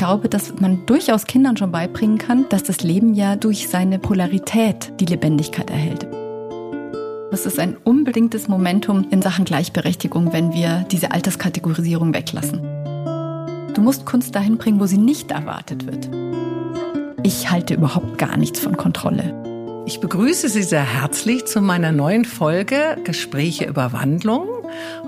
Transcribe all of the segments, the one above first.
glaube, dass man durchaus Kindern schon beibringen kann, dass das Leben ja durch seine Polarität die Lebendigkeit erhält. Es ist ein unbedingtes Momentum in Sachen Gleichberechtigung, wenn wir diese Alterskategorisierung weglassen. Du musst Kunst dahin bringen, wo sie nicht erwartet wird. Ich halte überhaupt gar nichts von Kontrolle. Ich begrüße Sie sehr herzlich zu meiner neuen Folge Gespräche über Wandlung.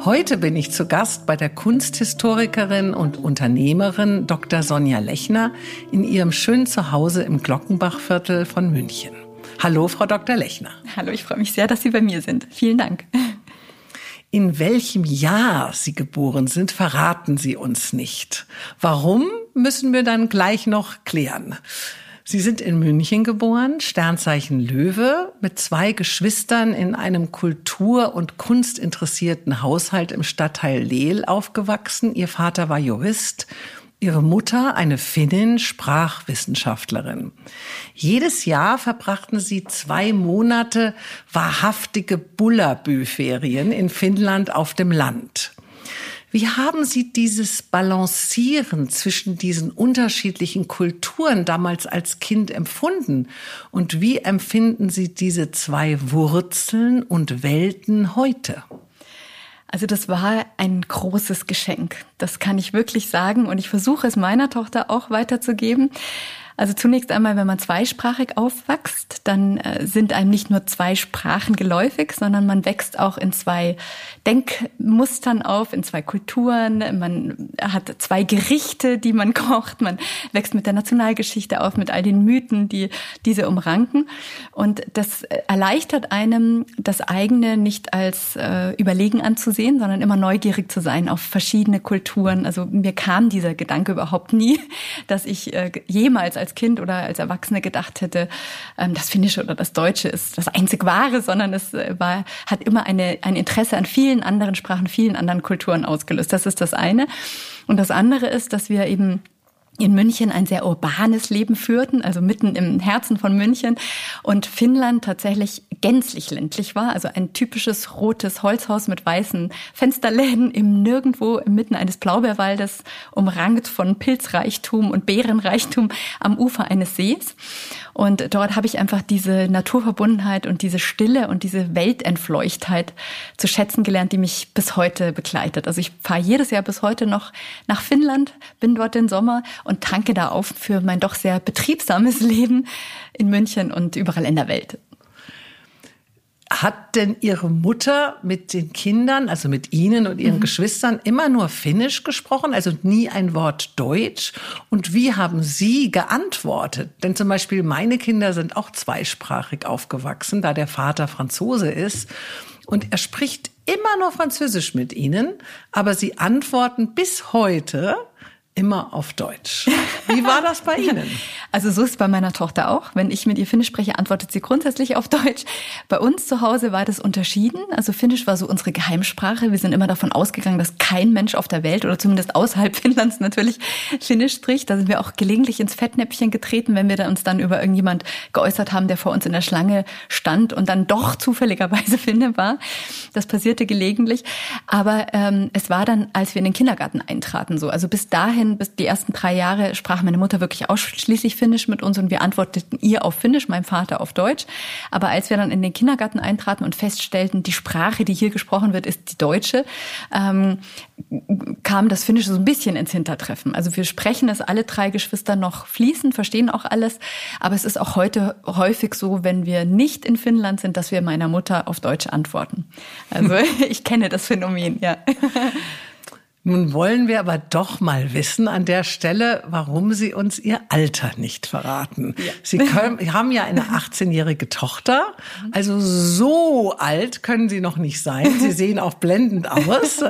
Heute bin ich zu Gast bei der Kunsthistorikerin und Unternehmerin Dr. Sonja Lechner in ihrem schönen Zuhause im Glockenbachviertel von München. Hallo, Frau Dr. Lechner. Hallo, ich freue mich sehr, dass Sie bei mir sind. Vielen Dank. In welchem Jahr Sie geboren sind, verraten Sie uns nicht. Warum, müssen wir dann gleich noch klären. Sie sind in München geboren, Sternzeichen Löwe, mit zwei Geschwistern in einem kultur- und kunstinteressierten Haushalt im Stadtteil Lehl aufgewachsen. Ihr Vater war Jurist, ihre Mutter eine Finnin, Sprachwissenschaftlerin. Jedes Jahr verbrachten sie zwei Monate wahrhaftige Bullabü-Ferien in Finnland auf dem Land. Wie haben Sie dieses Balancieren zwischen diesen unterschiedlichen Kulturen damals als Kind empfunden? Und wie empfinden Sie diese zwei Wurzeln und Welten heute? Also das war ein großes Geschenk. Das kann ich wirklich sagen. Und ich versuche es meiner Tochter auch weiterzugeben. Also zunächst einmal, wenn man zweisprachig aufwächst, dann äh, sind einem nicht nur zwei Sprachen geläufig, sondern man wächst auch in zwei Denkmustern auf, in zwei Kulturen. Man hat zwei Gerichte, die man kocht. Man wächst mit der Nationalgeschichte auf, mit all den Mythen, die diese umranken. Und das erleichtert einem, das eigene nicht als äh, überlegen anzusehen, sondern immer neugierig zu sein auf verschiedene Kulturen. Also mir kam dieser Gedanke überhaupt nie, dass ich äh, jemals als Kind oder als Erwachsene gedacht hätte, ähm, das Finnische oder das Deutsche ist das einzig Wahre, sondern es äh, war, hat immer eine, ein Interesse an vielen anderen Sprachen, vielen anderen Kulturen ausgelöst. Das ist das eine. Und das andere ist, dass wir eben in München ein sehr urbanes Leben führten, also mitten im Herzen von München und Finnland tatsächlich gänzlich ländlich war, also ein typisches rotes Holzhaus mit weißen Fensterläden im Nirgendwo inmitten eines Blaubeerwaldes, umrankt von Pilzreichtum und Beerenreichtum am Ufer eines Sees. Und dort habe ich einfach diese Naturverbundenheit und diese Stille und diese Weltentfleuchtheit zu schätzen gelernt, die mich bis heute begleitet. Also ich fahre jedes Jahr bis heute noch nach Finnland, bin dort den Sommer und tanke da auf für mein doch sehr betriebsames Leben in München und überall in der Welt. Hat denn Ihre Mutter mit den Kindern, also mit Ihnen und Ihren mhm. Geschwistern, immer nur Finnisch gesprochen, also nie ein Wort Deutsch? Und wie haben Sie geantwortet? Denn zum Beispiel meine Kinder sind auch zweisprachig aufgewachsen, da der Vater Franzose ist. Und er spricht immer nur Französisch mit Ihnen, aber Sie antworten bis heute immer auf Deutsch. Wie war das bei Ihnen? Also so ist es bei meiner Tochter auch. Wenn ich mit ihr Finnisch spreche, antwortet sie grundsätzlich auf Deutsch. Bei uns zu Hause war das unterschieden. Also Finnisch war so unsere Geheimsprache. Wir sind immer davon ausgegangen, dass kein Mensch auf der Welt oder zumindest außerhalb Finnlands natürlich Finnisch spricht. Da sind wir auch gelegentlich ins Fettnäpfchen getreten, wenn wir uns dann über irgendjemand geäußert haben, der vor uns in der Schlange stand und dann doch zufälligerweise Finne war. Das passierte gelegentlich. Aber ähm, es war dann, als wir in den Kindergarten eintraten, so. Also bis dahin, bis die ersten drei Jahre sprach meine Mutter wirklich ausschließlich Finnisch mit uns und wir antworteten ihr auf Finnisch, mein Vater auf Deutsch. Aber als wir dann in den Kindergarten eintraten und feststellten, die Sprache, die hier gesprochen wird, ist die deutsche, ähm, kam das Finnische so ein bisschen ins Hintertreffen. Also wir sprechen es alle drei Geschwister noch fließend, verstehen auch alles. Aber es ist auch heute häufig so, wenn wir nicht in Finnland sind, dass wir meiner Mutter auf Deutsch antworten. Also ich kenne das Phänomen, ja. Nun wollen wir aber doch mal wissen an der Stelle, warum Sie uns Ihr Alter nicht verraten. Ja. Sie können, haben ja eine 18-jährige Tochter, also so alt können Sie noch nicht sein. Sie sehen auch blendend aus.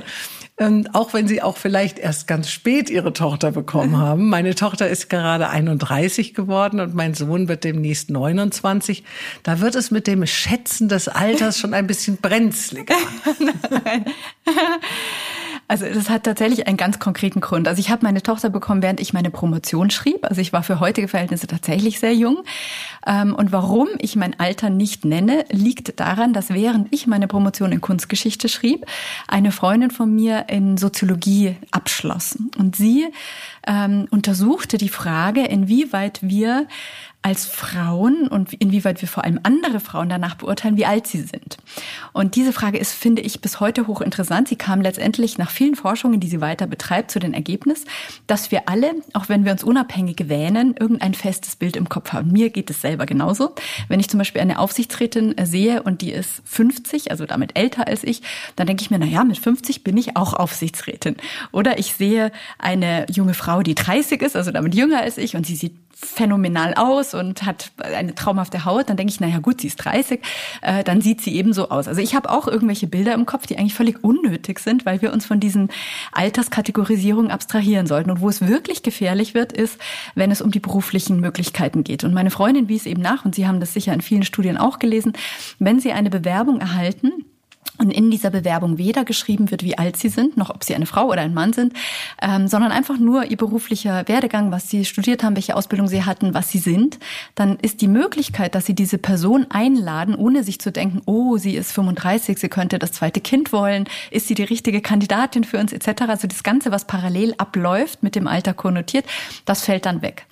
Und auch wenn Sie auch vielleicht erst ganz spät Ihre Tochter bekommen haben. Meine Tochter ist gerade 31 geworden und mein Sohn wird demnächst 29. Da wird es mit dem Schätzen des Alters schon ein bisschen brenzliger. Also das hat tatsächlich einen ganz konkreten Grund. Also ich habe meine Tochter bekommen, während ich meine Promotion schrieb. Also ich war für heutige Verhältnisse tatsächlich sehr jung. Ähm, und warum ich mein Alter nicht nenne, liegt daran, dass während ich meine Promotion in Kunstgeschichte schrieb, eine Freundin von mir in Soziologie abschloss. Und sie ähm, untersuchte die Frage, inwieweit wir als Frauen und inwieweit wir vor allem andere Frauen danach beurteilen, wie alt sie sind. Und diese Frage ist, finde ich, bis heute hochinteressant. Sie kam letztendlich nach vielen Forschungen, die sie weiter betreibt, zu dem Ergebnis, dass wir alle, auch wenn wir uns unabhängig wähnen, irgendein festes Bild im Kopf haben. Mir geht es selber genauso. Wenn ich zum Beispiel eine Aufsichtsrätin sehe und die ist 50, also damit älter als ich, dann denke ich mir, na ja, mit 50 bin ich auch Aufsichtsrätin. Oder ich sehe eine junge Frau, die 30 ist, also damit jünger als ich und sie sieht phänomenal aus und hat eine traumhafte Haut, dann denke ich, naja gut, sie ist 30, äh, dann sieht sie eben so aus. Also ich habe auch irgendwelche Bilder im Kopf, die eigentlich völlig unnötig sind, weil wir uns von diesen Alterskategorisierungen abstrahieren sollten. Und wo es wirklich gefährlich wird, ist, wenn es um die beruflichen Möglichkeiten geht. Und meine Freundin wies eben nach, und Sie haben das sicher in vielen Studien auch gelesen, wenn Sie eine Bewerbung erhalten, und in dieser Bewerbung weder geschrieben wird, wie alt sie sind, noch ob sie eine Frau oder ein Mann sind, ähm, sondern einfach nur ihr beruflicher Werdegang, was sie studiert haben, welche Ausbildung sie hatten, was sie sind, dann ist die Möglichkeit, dass sie diese Person einladen, ohne sich zu denken, oh, sie ist 35, sie könnte das zweite Kind wollen, ist sie die richtige Kandidatin für uns etc. Also das Ganze, was parallel abläuft, mit dem Alter konnotiert, das fällt dann weg.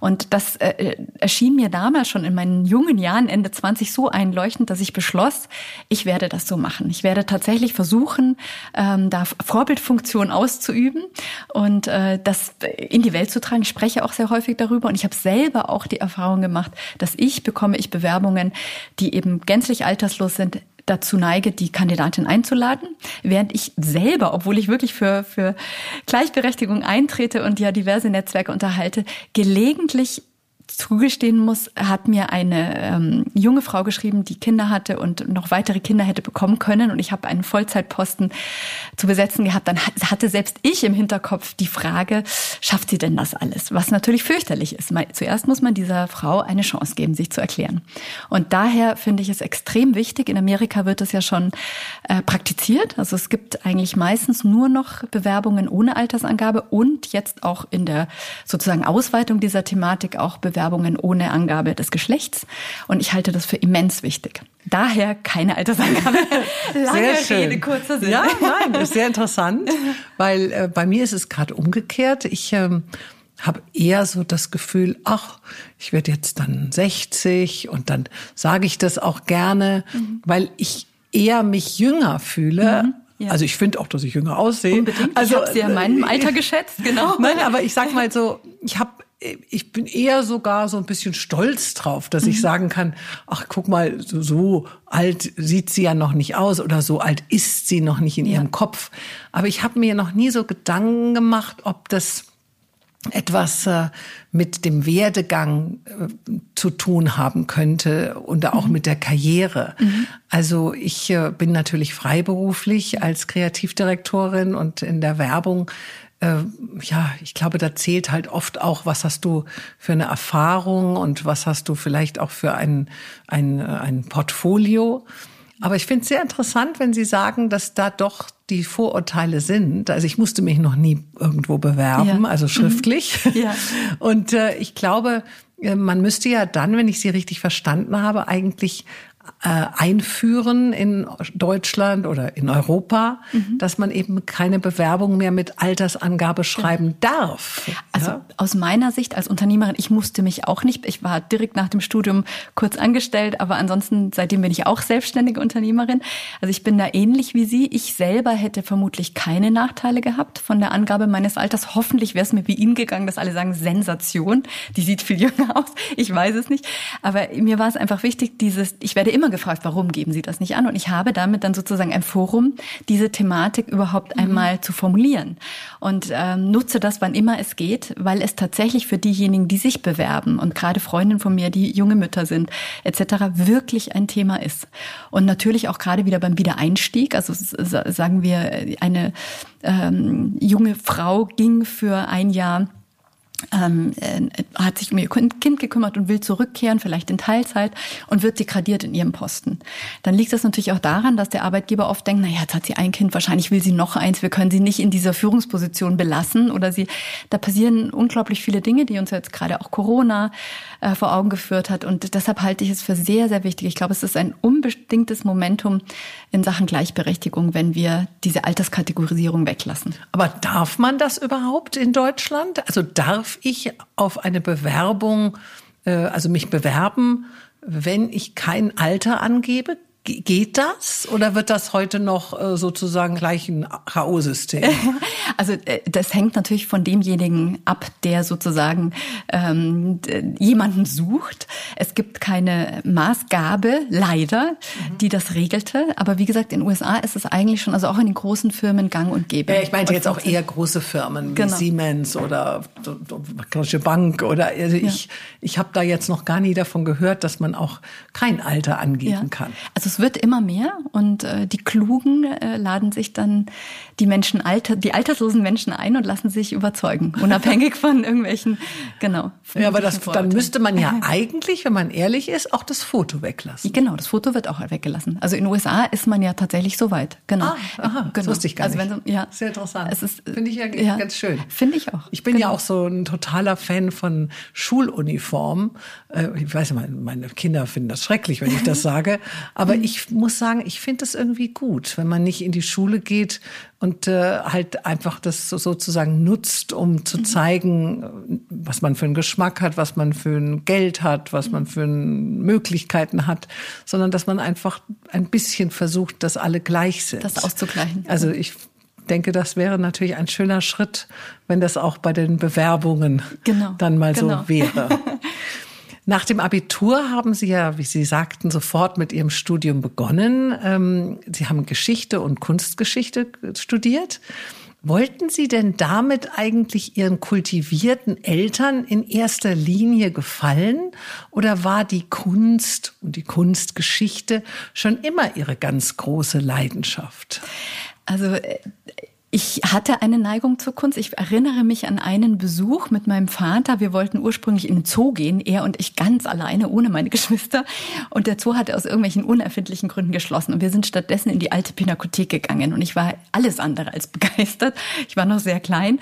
Und das äh, erschien mir damals schon in meinen jungen Jahren, Ende 20, so einleuchtend, dass ich beschloss, ich werde das so machen machen. Ich werde tatsächlich versuchen, ähm, da Vorbildfunktion auszuüben und äh, das in die Welt zu tragen. Ich spreche auch sehr häufig darüber und ich habe selber auch die Erfahrung gemacht, dass ich bekomme ich Bewerbungen, die eben gänzlich alterslos sind, dazu neige, die Kandidatin einzuladen, während ich selber, obwohl ich wirklich für, für Gleichberechtigung eintrete und ja diverse Netzwerke unterhalte, gelegentlich zugestehen muss, hat mir eine ähm, junge Frau geschrieben, die Kinder hatte und noch weitere Kinder hätte bekommen können. Und ich habe einen Vollzeitposten zu besetzen gehabt. Dann hatte selbst ich im Hinterkopf die Frage, schafft sie denn das alles? Was natürlich fürchterlich ist. Zuerst muss man dieser Frau eine Chance geben, sich zu erklären. Und daher finde ich es extrem wichtig. In Amerika wird es ja schon äh, praktiziert. Also es gibt eigentlich meistens nur noch Bewerbungen ohne Altersangabe und jetzt auch in der sozusagen Ausweitung dieser Thematik auch Bewerbungen Bewerbungen ohne Angabe des Geschlechts. Und ich halte das für immens wichtig. Daher keine Altersangabe. Lange sehr schön. Rede, kurzer Sinn. Ja, nein, ist sehr interessant, weil äh, bei mir ist es gerade umgekehrt. Ich ähm, habe eher so das Gefühl, ach, ich werde jetzt dann 60 und dann sage ich das auch gerne, mhm. weil ich eher mich jünger fühle. Mhm. Ja. Also ich finde auch, dass ich jünger aussehe. Unbedingt. Also, ich habe sie ja in meinem äh, Alter geschätzt, genau. Nein, aber ich sag mal so, ich habe ich bin eher sogar so ein bisschen stolz drauf, dass ich mhm. sagen kann, ach guck mal, so, so, alt sieht sie ja noch nicht aus oder so alt ist sie noch nicht in ja. ihrem Kopf. Aber ich habe mir noch nie so Gedanken gemacht, ob das etwas äh, mit dem Werdegang äh, zu tun haben könnte und auch mhm. mit der Karriere. Mhm. Also ich äh, bin natürlich freiberuflich als Kreativdirektorin und in der Werbung äh, ja, ich glaube, da zählt halt oft auch, was hast du für eine Erfahrung und was hast du vielleicht auch für ein, ein, ein Portfolio. Aber ich finde es sehr interessant, wenn Sie sagen, dass da doch die Vorurteile sind. Also ich musste mich noch nie irgendwo bewerben, ja. also schriftlich. Mhm. Ja. Und äh, ich glaube, äh, man müsste ja dann, wenn ich Sie richtig verstanden habe, eigentlich äh, einführen in Deutschland oder in Europa, mhm. dass man eben keine Bewerbung mehr mit Altersangabe schreiben ja. darf. Also ja? aus meiner Sicht als Unternehmerin, ich musste mich auch nicht, ich war direkt nach dem Studium kurz angestellt, aber ansonsten seitdem bin ich auch selbstständige Unternehmerin. Also ich bin da ähnlich wie Sie. Ich selber hätte vermutlich keine Nachteile gehabt von der Angabe meines Alters. Hoffentlich wäre es mir wie Ihnen gegangen, dass alle sagen Sensation. Die sieht viel jünger aus. Ich weiß es nicht, aber mir war es einfach wichtig, dieses ich werde immer gefragt, warum geben Sie das nicht an? Und ich habe damit dann sozusagen ein Forum, diese Thematik überhaupt mhm. einmal zu formulieren und ähm, nutze das, wann immer es geht, weil es tatsächlich für diejenigen, die sich bewerben und gerade Freundinnen von mir, die junge Mütter sind etc., wirklich ein Thema ist. Und natürlich auch gerade wieder beim Wiedereinstieg, also sagen wir, eine ähm, junge Frau ging für ein Jahr ähm, äh, hat sich um ihr Kind gekümmert und will zurückkehren, vielleicht in Teilzeit und wird degradiert in ihrem Posten. Dann liegt das natürlich auch daran, dass der Arbeitgeber oft denkt, naja, jetzt hat sie ein Kind, wahrscheinlich will sie noch eins, wir können sie nicht in dieser Führungsposition belassen oder sie, da passieren unglaublich viele Dinge, die uns jetzt gerade auch Corona äh, vor Augen geführt hat und deshalb halte ich es für sehr, sehr wichtig. Ich glaube, es ist ein unbedingtes Momentum in Sachen Gleichberechtigung, wenn wir diese Alterskategorisierung weglassen. Aber darf man das überhaupt in Deutschland? Also darf ich auf eine Bewerbung, äh, also mich bewerben, wenn ich kein Alter angebe? Geht das oder wird das heute noch äh, sozusagen gleich ein K.O.-System? Also äh, das hängt natürlich von demjenigen ab, der sozusagen ähm, jemanden sucht. Es gibt keine Maßgabe, leider, mhm. die das regelte. Aber wie gesagt, in den USA ist es eigentlich schon, also auch in den großen Firmen gang und gäbe. Ja, ich meinte jetzt auch eher große Firmen wie genau. Siemens oder Deutsche Bank oder also ich, ja. ich habe da jetzt noch gar nie davon gehört, dass man auch kein Alter angeben ja. kann. Also es wird immer mehr und äh, die Klugen äh, laden sich dann die Menschen alter, die alterslosen Menschen ein und lassen sich überzeugen, unabhängig von irgendwelchen, genau. Ja, aber das, dann müsste man ja eigentlich, wenn man ehrlich ist, auch das Foto weglassen. Genau, das Foto wird auch weggelassen. Also in den USA ist man ja tatsächlich so weit. Genau. Ah, aha, genau. Das wusste ich gar also nicht. Also wenn, ja, Sehr interessant. Es ist, Finde ich ja, ja, ganz schön. Finde ich auch. Ich bin genau. ja auch so ein totaler Fan von Schuluniformen. Äh, ich weiß ja, meine Kinder finden das schrecklich, wenn ich das sage. Aber ich muss sagen, ich finde es irgendwie gut, wenn man nicht in die Schule geht und äh, halt einfach das sozusagen nutzt, um zu mhm. zeigen, was man für einen Geschmack hat, was man für ein Geld hat, was man für Möglichkeiten hat, sondern dass man einfach ein bisschen versucht, dass alle gleich sind. Das auszugleichen. Also ich denke, das wäre natürlich ein schöner Schritt, wenn das auch bei den Bewerbungen genau, dann mal genau. so wäre. Nach dem Abitur haben Sie ja, wie Sie sagten, sofort mit Ihrem Studium begonnen. Ähm, Sie haben Geschichte und Kunstgeschichte studiert. Wollten Sie denn damit eigentlich Ihren kultivierten Eltern in erster Linie gefallen oder war die Kunst und die Kunstgeschichte schon immer Ihre ganz große Leidenschaft? Also äh, ich hatte eine Neigung zur Kunst. Ich erinnere mich an einen Besuch mit meinem Vater. Wir wollten ursprünglich in den Zoo gehen, er und ich ganz alleine, ohne meine Geschwister. Und der Zoo hatte aus irgendwelchen unerfindlichen Gründen geschlossen. Und wir sind stattdessen in die alte Pinakothek gegangen. Und ich war alles andere als begeistert. Ich war noch sehr klein.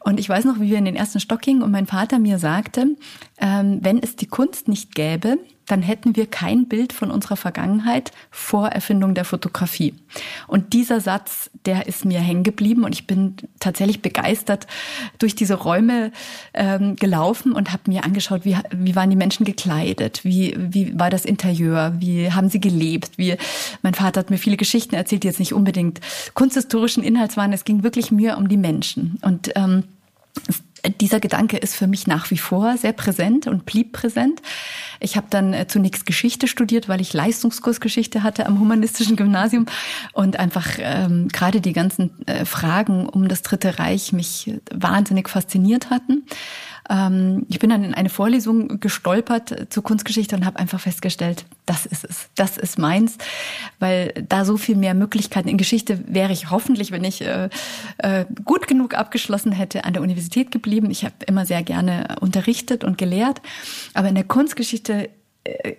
Und ich weiß noch, wie wir in den ersten Stock gingen und mein Vater mir sagte, ähm, wenn es die Kunst nicht gäbe, dann hätten wir kein Bild von unserer Vergangenheit vor Erfindung der Fotografie. Und dieser Satz, der ist mir hängen geblieben und ich bin tatsächlich begeistert durch diese Räume ähm, gelaufen und habe mir angeschaut, wie, wie waren die Menschen gekleidet, wie, wie war das Interieur, wie haben sie gelebt, wie mein Vater hat mir viele Geschichten erzählt, die jetzt nicht unbedingt kunsthistorischen Inhalts waren. Es ging wirklich mir um die Menschen und ähm, dieser Gedanke ist für mich nach wie vor sehr präsent und blieb präsent. Ich habe dann äh, zunächst Geschichte studiert, weil ich Leistungskursgeschichte hatte am humanistischen Gymnasium und einfach ähm, gerade die ganzen äh, Fragen um das Dritte Reich mich wahnsinnig fasziniert hatten. Ähm, ich bin dann in eine Vorlesung gestolpert zur Kunstgeschichte und habe einfach festgestellt, das ist es, das ist meins, weil da so viel mehr Möglichkeiten in Geschichte wäre ich hoffentlich, wenn ich äh, äh, gut genug abgeschlossen hätte, an der Universität geblieben. Ich habe immer sehr gerne unterrichtet und gelehrt, aber in der Kunstgeschichte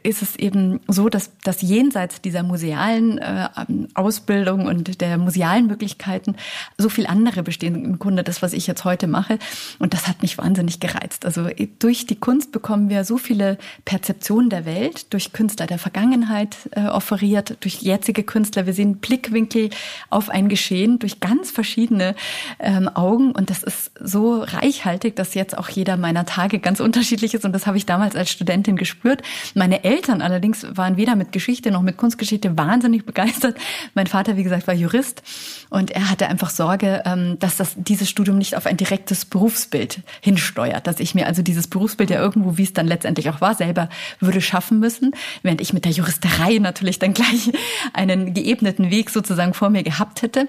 ist es eben so, dass, dass jenseits dieser musealen äh, Ausbildung und der musealen Möglichkeiten so viel andere bestehen. Im Grunde das, was ich jetzt heute mache. Und das hat mich wahnsinnig gereizt. Also äh, durch die Kunst bekommen wir so viele Perzeptionen der Welt, durch Künstler der Vergangenheit äh, offeriert, durch jetzige Künstler. Wir sehen Blickwinkel auf ein Geschehen durch ganz verschiedene ähm, Augen. Und das ist so reichhaltig, dass jetzt auch jeder meiner Tage ganz unterschiedlich ist. Und das habe ich damals als Studentin gespürt. Meine Eltern allerdings waren weder mit Geschichte noch mit Kunstgeschichte wahnsinnig begeistert. Mein Vater, wie gesagt, war Jurist und er hatte einfach Sorge, ähm, dass das, dieses Studium nicht auf ein direktes Berufsbild hinsteuert, dass ich mir also dieses Berufsbild ja irgendwo, wie es dann letztendlich auch war, selber würde schaffen müssen, während ich mit der Juristerei natürlich dann gleich einen geebneten Weg sozusagen vor mir gehabt hätte.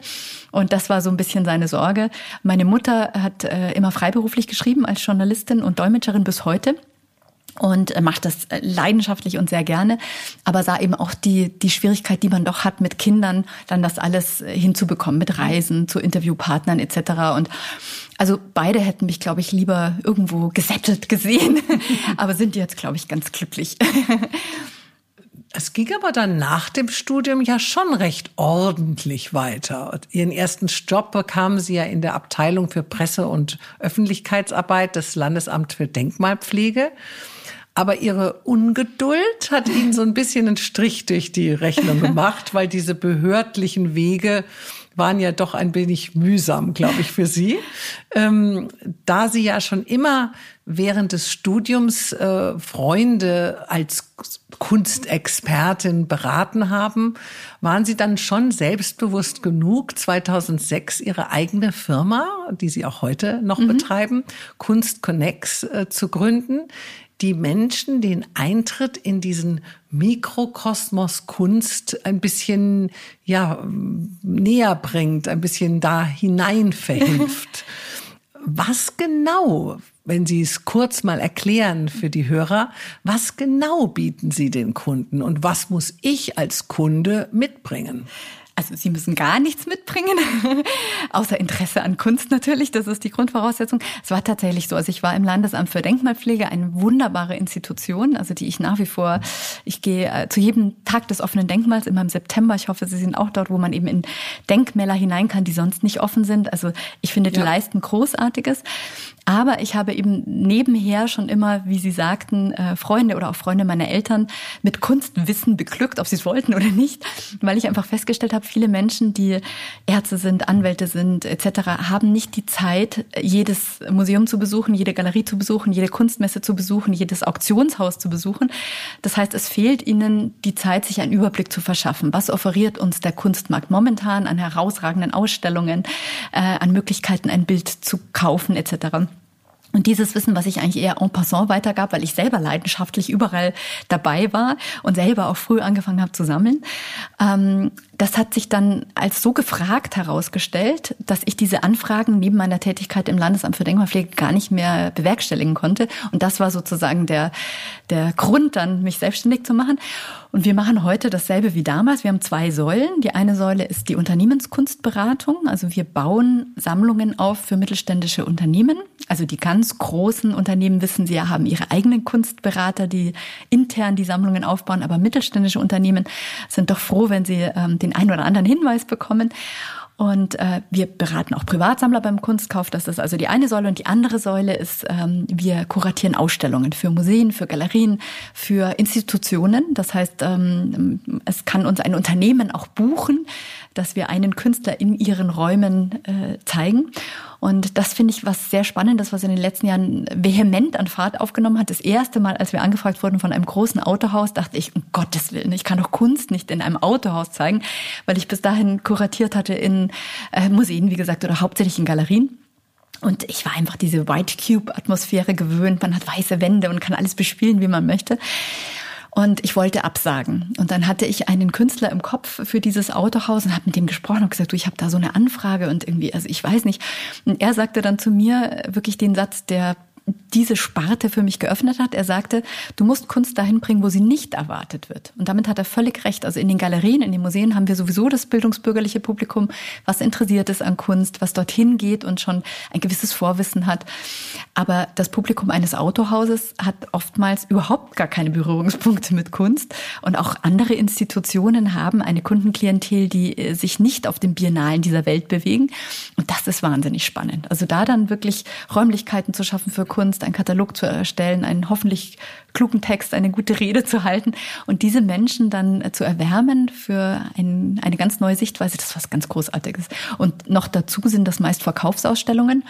Und das war so ein bisschen seine Sorge. Meine Mutter hat äh, immer freiberuflich geschrieben als Journalistin und Dolmetscherin bis heute. Und äh, macht das äh, leidenschaftlich und sehr gerne, aber sah eben auch die, die Schwierigkeit, die man doch hat mit Kindern, dann das alles äh, hinzubekommen, mit Reisen zu Interviewpartnern etc. Und also beide hätten mich, glaube ich, lieber irgendwo gesettelt gesehen, aber sind jetzt, glaube ich, ganz glücklich. Es ging aber dann nach dem Studium ja schon recht ordentlich weiter. Ihren ersten Job bekamen Sie ja in der Abteilung für Presse- und Öffentlichkeitsarbeit des Landesamts für Denkmalpflege. Aber ihre Ungeduld hat ihnen so ein bisschen einen Strich durch die Rechnung gemacht, weil diese behördlichen Wege waren ja doch ein wenig mühsam, glaube ich, für Sie. Ähm, da Sie ja schon immer während des Studiums äh, Freunde als Kunstexpertin beraten haben, waren Sie dann schon selbstbewusst genug, 2006 Ihre eigene Firma, die Sie auch heute noch mhm. betreiben, Kunst Connects äh, zu gründen, die Menschen den Eintritt in diesen Mikrokosmos Kunst ein bisschen ja näher bringt, ein bisschen da hinein verhilft. was genau, wenn Sie es kurz mal erklären für die Hörer, was genau bieten Sie den Kunden und was muss ich als Kunde mitbringen? Also Sie müssen gar nichts mitbringen, außer Interesse an Kunst natürlich. Das ist die Grundvoraussetzung. Es war tatsächlich so. Also ich war im Landesamt für Denkmalpflege, eine wunderbare Institution, also die ich nach wie vor, ich gehe äh, zu jedem Tag des offenen Denkmals immer im September. Ich hoffe, Sie sind auch dort, wo man eben in Denkmäler hinein kann, die sonst nicht offen sind. Also ich finde, die ja. leisten Großartiges. Aber ich habe eben nebenher schon immer, wie Sie sagten, äh, Freunde oder auch Freunde meiner Eltern mit Kunstwissen beglückt, ob sie es wollten oder nicht, weil ich einfach festgestellt habe, viele Menschen, die Ärzte sind, Anwälte sind etc., haben nicht die Zeit, jedes Museum zu besuchen, jede Galerie zu besuchen, jede Kunstmesse zu besuchen, jedes Auktionshaus zu besuchen. Das heißt, es fehlt ihnen die Zeit, sich einen Überblick zu verschaffen. Was offeriert uns der Kunstmarkt momentan an herausragenden Ausstellungen, äh, an Möglichkeiten, ein Bild zu kaufen etc. Und dieses Wissen, was ich eigentlich eher en passant weitergab, weil ich selber leidenschaftlich überall dabei war und selber auch früh angefangen habe zu sammeln, ähm, das hat sich dann als so gefragt herausgestellt, dass ich diese Anfragen neben meiner Tätigkeit im Landesamt für Denkmalpflege gar nicht mehr bewerkstelligen konnte. Und das war sozusagen der, der Grund, dann mich selbstständig zu machen. Und wir machen heute dasselbe wie damals. Wir haben zwei Säulen. Die eine Säule ist die Unternehmenskunstberatung. Also wir bauen Sammlungen auf für mittelständische Unternehmen. Also die ganz großen Unternehmen wissen Sie ja, haben ihre eigenen Kunstberater, die intern die Sammlungen aufbauen. Aber mittelständische Unternehmen sind doch froh, wenn sie ähm, den einen oder anderen Hinweis bekommen. Und äh, wir beraten auch Privatsammler beim Kunstkauf. Das ist also die eine Säule. Und die andere Säule ist, ähm, wir kuratieren Ausstellungen für Museen, für Galerien, für Institutionen. Das heißt, ähm, es kann uns ein Unternehmen auch buchen, dass wir einen Künstler in ihren Räumen äh, zeigen. Und das finde ich was sehr Spannendes, was in den letzten Jahren vehement an Fahrt aufgenommen hat. Das erste Mal, als wir angefragt wurden von einem großen Autohaus, dachte ich, um Gottes Willen, ich kann doch Kunst nicht in einem Autohaus zeigen, weil ich bis dahin kuratiert hatte in äh, Museen, wie gesagt, oder hauptsächlich in Galerien. Und ich war einfach diese White Cube Atmosphäre gewöhnt. Man hat weiße Wände und kann alles bespielen, wie man möchte. Und ich wollte absagen. Und dann hatte ich einen Künstler im Kopf für dieses Autohaus und habe mit dem gesprochen und gesagt, du, ich habe da so eine Anfrage und irgendwie, also ich weiß nicht. Und er sagte dann zu mir wirklich den Satz, der diese Sparte für mich geöffnet hat. Er sagte, du musst Kunst dahin bringen, wo sie nicht erwartet wird. Und damit hat er völlig recht. Also in den Galerien, in den Museen haben wir sowieso das bildungsbürgerliche Publikum, was interessiert ist an Kunst, was dorthin geht und schon ein gewisses Vorwissen hat. Aber das Publikum eines Autohauses hat oftmals überhaupt gar keine Berührungspunkte mit Kunst. Und auch andere Institutionen haben eine Kundenklientel, die äh, sich nicht auf den Biennalen dieser Welt bewegen. Und das ist wahnsinnig spannend. Also da dann wirklich Räumlichkeiten zu schaffen für Kunst, Kunst, einen Katalog zu erstellen, einen hoffentlich klugen Text, eine gute Rede zu halten und diese Menschen dann äh, zu erwärmen für ein, eine ganz neue Sichtweise, das ist was ganz Großartiges. Und noch dazu sind das meist Verkaufsausstellungen.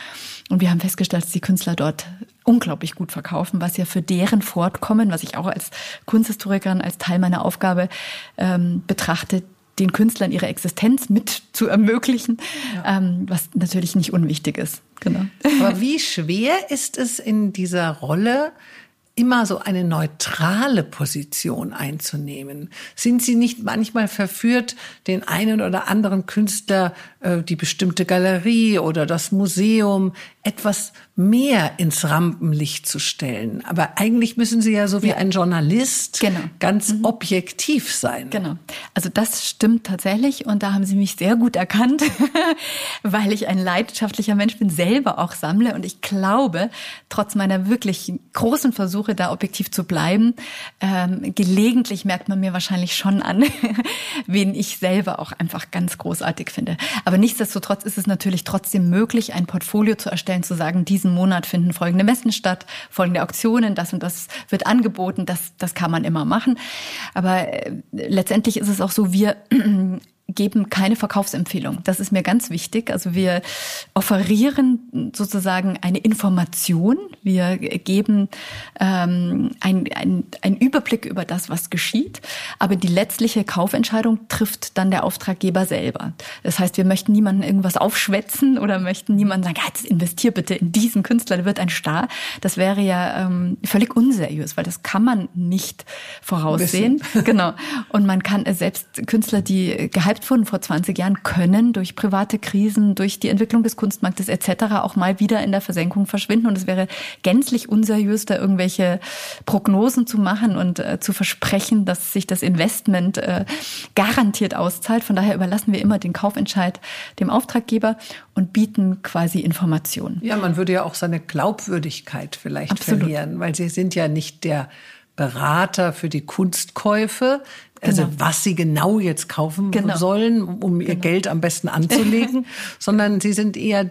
Und wir haben festgestellt, dass die Künstler dort unglaublich gut verkaufen, was ja für deren Fortkommen, was ich auch als Kunsthistorikerin als Teil meiner Aufgabe ähm, betrachte, den Künstlern ihre Existenz mit zu ermöglichen, ja. ähm, was natürlich nicht unwichtig ist. Genau. Aber wie schwer ist es in dieser Rolle, immer so eine neutrale Position einzunehmen? Sind Sie nicht manchmal verführt, den einen oder anderen Künstler, äh, die bestimmte Galerie oder das Museum etwas mehr ins Rampenlicht zu stellen? Aber eigentlich müssen Sie ja so wie ja. ein Journalist genau. ganz mhm. objektiv sein. Genau. Also das stimmt tatsächlich und da haben Sie mich sehr gut erkannt, weil ich ein leidenschaftlicher Mensch bin, selber auch sammle und ich glaube, trotz meiner wirklich großen Versuche, da objektiv zu bleiben, ähm, gelegentlich merkt man mir wahrscheinlich schon an, wen ich selber auch einfach ganz großartig finde. Aber nichtsdestotrotz ist es natürlich trotzdem möglich, ein Portfolio zu erstellen, zu sagen, diesen Monat finden folgende Messen statt, folgende Auktionen, das und das wird angeboten, das, das kann man immer machen. Aber äh, letztendlich ist es auch so, wir geben keine Verkaufsempfehlung. Das ist mir ganz wichtig. Also wir offerieren sozusagen eine Information. Wir geben ähm, einen ein Überblick über das, was geschieht. Aber die letztliche Kaufentscheidung trifft dann der Auftraggeber selber. Das heißt, wir möchten niemanden irgendwas aufschwätzen oder möchten niemanden sagen, ja, jetzt investier bitte in diesen Künstler, der wird ein Star. Das wäre ja ähm, völlig unseriös, weil das kann man nicht voraussehen. Genau. Und man kann selbst Künstler, die gehypt gehypt wurden vor 20 Jahren, können durch private Krisen, durch die Entwicklung des Kunstmarktes etc. auch mal wieder in der Versenkung verschwinden. Und es wäre gänzlich unseriös, da irgendwelche Prognosen zu machen und äh, zu versprechen, dass sich das Investment äh, garantiert auszahlt. Von daher überlassen wir immer den Kaufentscheid dem Auftraggeber und bieten quasi Informationen. Ja, man würde ja auch seine Glaubwürdigkeit vielleicht Absolut. verlieren, weil Sie sind ja nicht der Berater für die Kunstkäufe, also genau. was sie genau jetzt kaufen genau. sollen, um ihr genau. Geld am besten anzulegen, sondern sie sind eher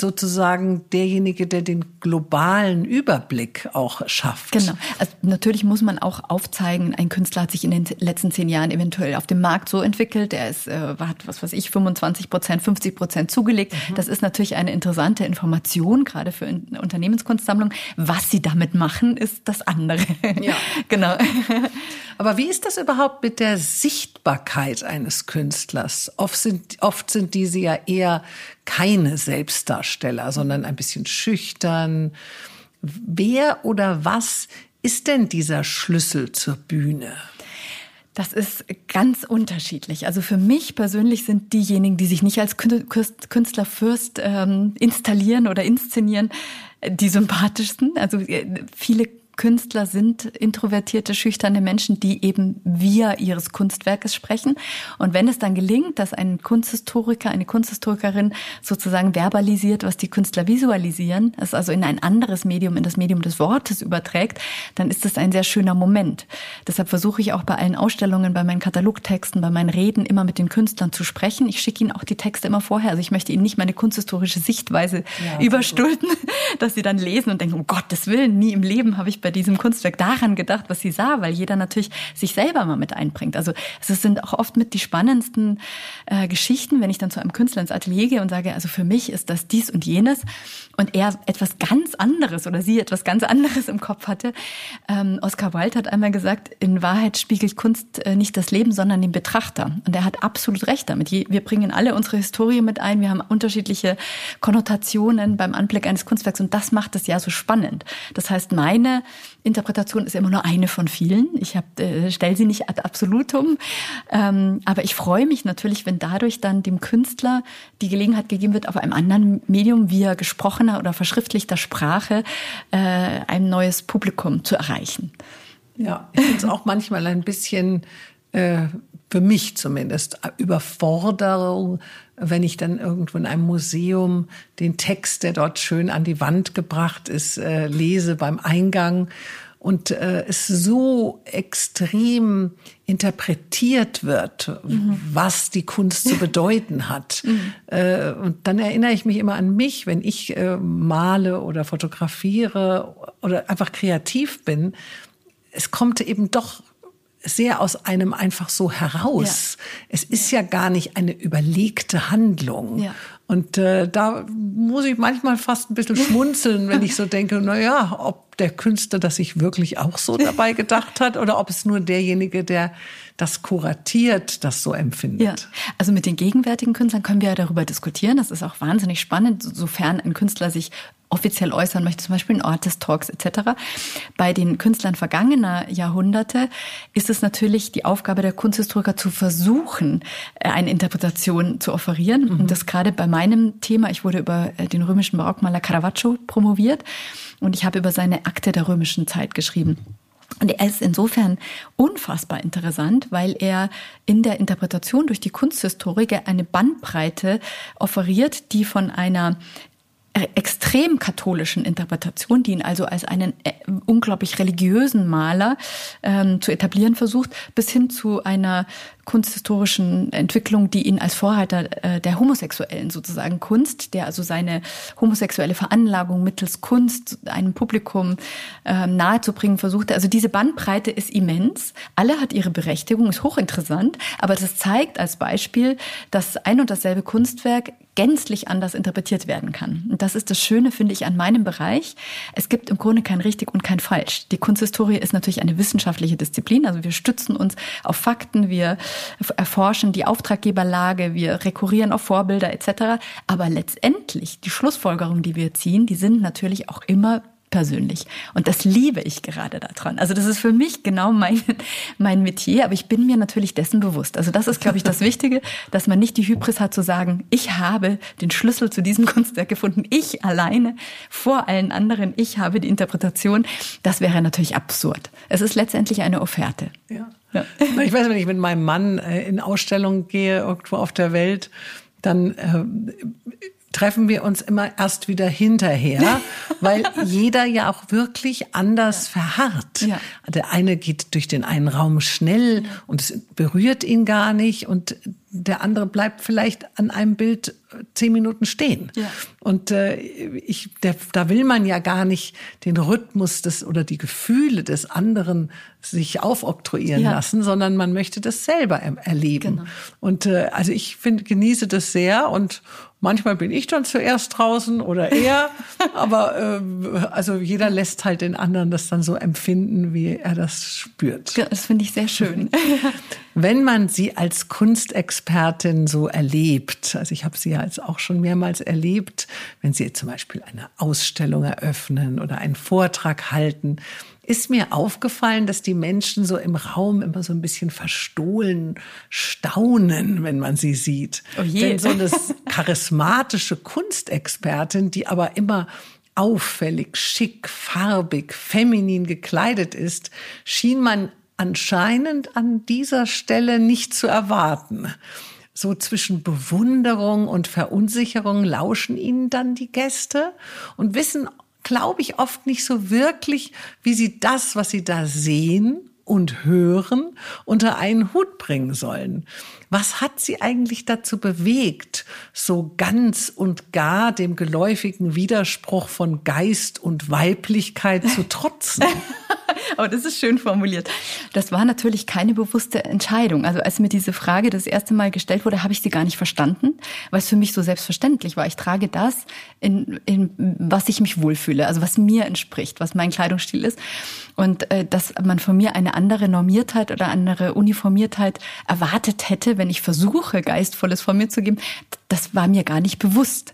sozusagen derjenige, der den globalen Überblick auch schafft. Genau. Also natürlich muss man auch aufzeigen, ein Künstler hat sich in den letzten zehn Jahren eventuell auf dem Markt so entwickelt, er ist, äh, hat, was weiß ich, 25 Prozent, 50 Prozent zugelegt. Mhm. Das ist natürlich eine interessante Information, gerade für eine Unternehmenskunstsammlung. Was sie damit machen, ist das andere. Ja. genau. Aber wie ist das überhaupt mit der Sichtbarkeit eines Künstlers? Oft sind, oft sind diese ja eher keine Selbstdarsteller, sondern ein bisschen schüchtern. Wer oder was ist denn dieser Schlüssel zur Bühne? Das ist ganz unterschiedlich. Also für mich persönlich sind diejenigen, die sich nicht als Künstlerfürst ähm, installieren oder inszenieren, die sympathischsten. Also äh, viele Künstler sind introvertierte, schüchterne Menschen, die eben via ihres Kunstwerkes sprechen. Und wenn es dann gelingt, dass ein Kunsthistoriker, eine Kunsthistorikerin sozusagen verbalisiert, was die Künstler visualisieren, es also in ein anderes Medium, in das Medium des Wortes überträgt, dann ist das ein sehr schöner Moment. Deshalb versuche ich auch bei allen Ausstellungen, bei meinen Katalogtexten, bei meinen Reden immer mit den Künstlern zu sprechen. Ich schicke ihnen auch die Texte immer vorher. Also ich möchte ihnen nicht meine kunsthistorische Sichtweise ja, überstülpen, dass sie dann lesen und denken, um Gottes Willen, nie im Leben habe ich bei bei diesem Kunstwerk daran gedacht, was sie sah, weil jeder natürlich sich selber mal mit einbringt. Also es sind auch oft mit die spannendsten äh, Geschichten, wenn ich dann zu einem Künstler ins Atelier gehe und sage, also für mich ist das dies und jenes und er etwas ganz anderes oder sie etwas ganz anderes im Kopf hatte. Ähm, Oscar Wilde hat einmal gesagt, in Wahrheit spiegelt Kunst äh, nicht das Leben, sondern den Betrachter. Und er hat absolut recht damit. Wir bringen alle unsere Historie mit ein, wir haben unterschiedliche Konnotationen beim Anblick eines Kunstwerks und das macht es ja so spannend. Das heißt, meine Interpretation ist immer nur eine von vielen. Ich äh, stelle sie nicht ad absolutum. Ähm, aber ich freue mich natürlich, wenn dadurch dann dem Künstler die Gelegenheit gegeben wird, auf einem anderen Medium via gesprochener oder verschriftlichter Sprache äh, ein neues Publikum zu erreichen. Ja, ich finde es auch manchmal ein bisschen äh, für mich zumindest Überforderung, wenn ich dann irgendwo in einem Museum den Text, der dort schön an die Wand gebracht ist, äh, lese beim Eingang und äh, es so extrem interpretiert wird, mhm. was die Kunst zu bedeuten hat. Mhm. Äh, und dann erinnere ich mich immer an mich, wenn ich äh, male oder fotografiere oder einfach kreativ bin. Es kommt eben doch sehr aus einem einfach so heraus. Ja. Es ist ja. ja gar nicht eine überlegte Handlung. Ja. Und äh, da muss ich manchmal fast ein bisschen schmunzeln, wenn ich so denke, na ja, ob der Künstler das sich wirklich auch so dabei gedacht hat oder ob es nur derjenige, der das kuratiert, das so empfindet. Ja, also mit den gegenwärtigen Künstlern können wir ja darüber diskutieren. Das ist auch wahnsinnig spannend, sofern ein Künstler sich offiziell äußern möchte, zum Beispiel in Artist Talks etc. Bei den Künstlern vergangener Jahrhunderte ist es natürlich die Aufgabe der Kunsthistoriker zu versuchen, äh, eine Interpretation zu offerieren. Mhm. Und das gerade bei meinem Thema, ich wurde über äh, den römischen Barockmaler Caravaggio promoviert und ich habe über seine Akte der römischen Zeit geschrieben. Und er ist insofern unfassbar interessant, weil er in der Interpretation durch die Kunsthistoriker eine Bandbreite offeriert, die von einer extrem katholischen Interpretation, die ihn also als einen äh, unglaublich religiösen Maler ähm, zu etablieren versucht, bis hin zu einer kunsthistorischen Entwicklung, die ihn als Vorreiter äh, der homosexuellen sozusagen Kunst, der also seine homosexuelle Veranlagung mittels Kunst einem Publikum äh, nahezubringen versuchte. Also diese Bandbreite ist immens. Alle hat ihre Berechtigung, ist hochinteressant, aber das zeigt als Beispiel, dass ein und dasselbe Kunstwerk gänzlich anders interpretiert werden kann. Und das ist das Schöne, finde ich, an meinem Bereich. Es gibt im Grunde kein richtig und kein falsch. Die Kunsthistorie ist natürlich eine wissenschaftliche Disziplin. Also wir stützen uns auf Fakten, wir erforschen die Auftraggeberlage, wir rekurrieren auf Vorbilder etc. Aber letztendlich die Schlussfolgerungen, die wir ziehen, die sind natürlich auch immer persönlich. Und das liebe ich gerade daran. Also das ist für mich genau mein, mein Metier, aber ich bin mir natürlich dessen bewusst. Also das ist, glaube ich, das Wichtige, dass man nicht die Hybris hat zu sagen, ich habe den Schlüssel zu diesem Kunstwerk gefunden, ich alleine vor allen anderen, ich habe die Interpretation. Das wäre natürlich absurd. Es ist letztendlich eine Offerte. Ja. ja. Ich weiß, wenn ich mit meinem Mann äh, in Ausstellungen gehe, irgendwo auf der Welt, dann äh, treffen wir uns immer erst wieder hinterher, weil jeder ja auch wirklich anders ja. verharrt. Ja. Der eine geht durch den einen Raum schnell ja. und es berührt ihn gar nicht und der andere bleibt vielleicht an einem Bild zehn Minuten stehen. Ja. Und äh, ich, der, da will man ja gar nicht den Rhythmus des oder die Gefühle des anderen sich aufoktroyieren ja. lassen, sondern man möchte das selber erleben. Genau. Und äh, also ich finde, genieße das sehr und Manchmal bin ich dann zuerst draußen oder er, aber äh, also jeder lässt halt den anderen das dann so empfinden, wie er das spürt. Das finde ich sehr schön. Wenn man sie als Kunstexpertin so erlebt, also ich habe sie ja jetzt auch schon mehrmals erlebt, wenn sie zum Beispiel eine Ausstellung eröffnen oder einen Vortrag halten, ist mir aufgefallen, dass die Menschen so im Raum immer so ein bisschen verstohlen staunen, wenn man sie sieht. Oh je. Denn so eine charismatische Kunstexpertin, die aber immer auffällig, schick, farbig, feminin gekleidet ist, schien man anscheinend an dieser Stelle nicht zu erwarten. So zwischen Bewunderung und Verunsicherung lauschen ihnen dann die Gäste und wissen, glaube ich, oft nicht so wirklich, wie sie das, was sie da sehen und hören, unter einen Hut bringen sollen. Was hat sie eigentlich dazu bewegt, so ganz und gar dem geläufigen Widerspruch von Geist und Weiblichkeit zu trotzen? Aber das ist schön formuliert. Das war natürlich keine bewusste Entscheidung. Also als mir diese Frage das erste Mal gestellt wurde, habe ich sie gar nicht verstanden, weil es für mich so selbstverständlich war. Ich trage das, in, in was ich mich wohlfühle, also was mir entspricht, was mein Kleidungsstil ist. Und äh, dass man von mir eine andere Normiertheit oder andere Uniformiertheit erwartet hätte, wenn ich versuche, Geistvolles von mir zu geben, das war mir gar nicht bewusst.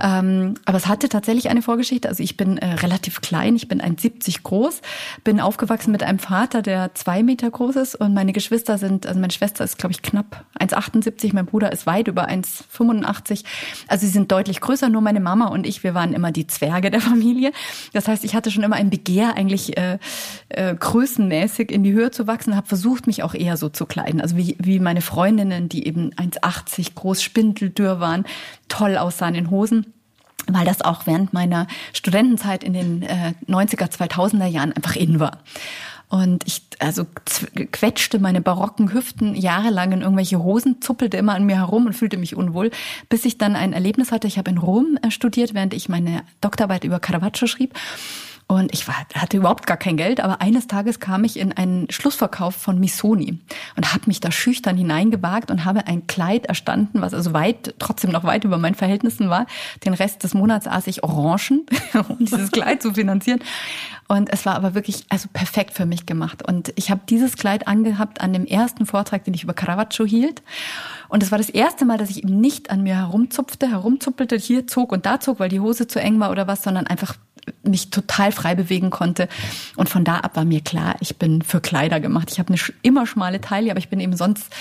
Ähm, aber es hatte tatsächlich eine Vorgeschichte. Also ich bin äh, relativ klein, ich bin 1,70 groß, bin aufgewachsen mit einem Vater, der zwei Meter groß ist und meine Geschwister sind, also meine Schwester ist, glaube ich, knapp 1,78, mein Bruder ist weit über 1,85. Also sie sind deutlich größer, nur meine Mama und ich, wir waren immer die Zwerge der Familie. Das heißt, ich hatte schon immer ein Begehr, eigentlich äh, äh, größenmäßig in die Höhe zu wachsen, habe versucht, mich auch eher so zu kleiden. Also wie, wie meine Freundinnen, die eben 1,80 groß, spindeldürr waren, toll aussahen in Hosen weil das auch während meiner Studentenzeit in den äh, 90er, 2000er Jahren einfach in war. Und ich also quetschte meine barocken Hüften jahrelang in irgendwelche Hosen, zuppelte immer an mir herum und fühlte mich unwohl, bis ich dann ein Erlebnis hatte. Ich habe in Rom äh, studiert, während ich meine Doktorarbeit über Caravaggio schrieb. Und ich war, hatte überhaupt gar kein Geld, aber eines Tages kam ich in einen Schlussverkauf von Missoni und habe mich da schüchtern hineingewagt und habe ein Kleid erstanden, was also weit, trotzdem noch weit über meinen Verhältnissen war. Den Rest des Monats aß ich Orangen, um dieses Kleid zu finanzieren. Und es war aber wirklich also perfekt für mich gemacht. Und ich habe dieses Kleid angehabt an dem ersten Vortrag, den ich über Caravaggio hielt. Und es war das erste Mal, dass ich eben nicht an mir herumzupfte, herumzuppelte, hier zog und da zog, weil die Hose zu eng war oder was, sondern einfach mich total frei bewegen konnte. Und von da ab war mir klar, ich bin für Kleider gemacht. Ich habe eine immer schmale Taille, aber ich bin eben sonst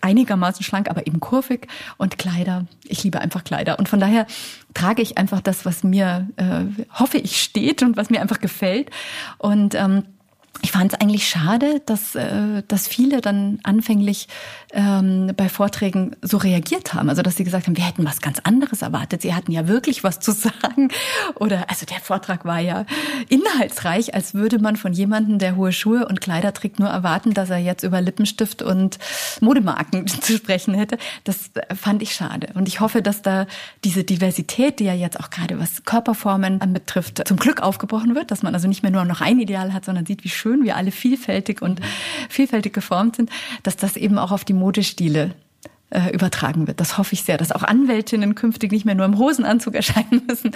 einigermaßen schlank, aber eben kurvig. Und Kleider, ich liebe einfach Kleider. Und von daher trage ich einfach das, was mir, äh, hoffe ich, steht und was mir einfach gefällt. Und ähm, ich fand es eigentlich schade, dass, äh, dass viele dann anfänglich ähm, bei Vorträgen so reagiert haben. Also dass sie gesagt haben, wir hätten was ganz anderes erwartet. Sie hatten ja wirklich was zu sagen. Oder also der Vortrag war ja inhaltsreich, als würde man von jemandem, der hohe Schuhe und Kleider trägt, nur erwarten, dass er jetzt über Lippenstift und Modemarken zu sprechen hätte. Das fand ich schade. Und ich hoffe, dass da diese Diversität, die ja jetzt auch gerade was Körperformen betrifft, zum Glück aufgebrochen wird, dass man also nicht mehr nur noch ein Ideal hat, sondern sieht, wie schön wir alle vielfältig und vielfältig geformt sind, dass das eben auch auf die Modestile äh, übertragen wird. Das hoffe ich sehr, dass auch Anwältinnen künftig nicht mehr nur im Hosenanzug erscheinen müssen,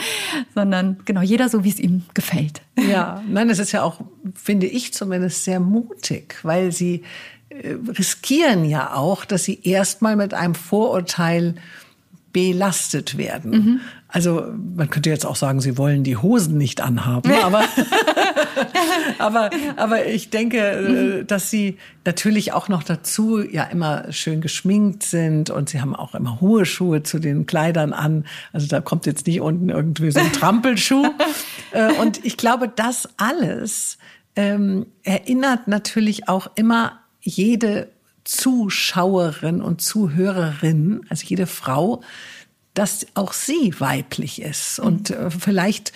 sondern genau jeder so, wie es ihm gefällt. Ja, nein, das ist ja auch, finde ich zumindest, sehr mutig, weil sie äh, riskieren ja auch, dass sie erstmal mit einem Vorurteil belastet werden. Mhm. Also man könnte jetzt auch sagen, sie wollen die Hosen nicht anhaben, aber aber aber ich denke, äh, dass sie natürlich auch noch dazu ja immer schön geschminkt sind und sie haben auch immer hohe Schuhe zu den Kleidern an. Also da kommt jetzt nicht unten irgendwie so ein Trampelschuh. Äh, und ich glaube, das alles ähm, erinnert natürlich auch immer jede Zuschauerin und Zuhörerin, also jede Frau, dass auch sie weiblich ist. Und äh, vielleicht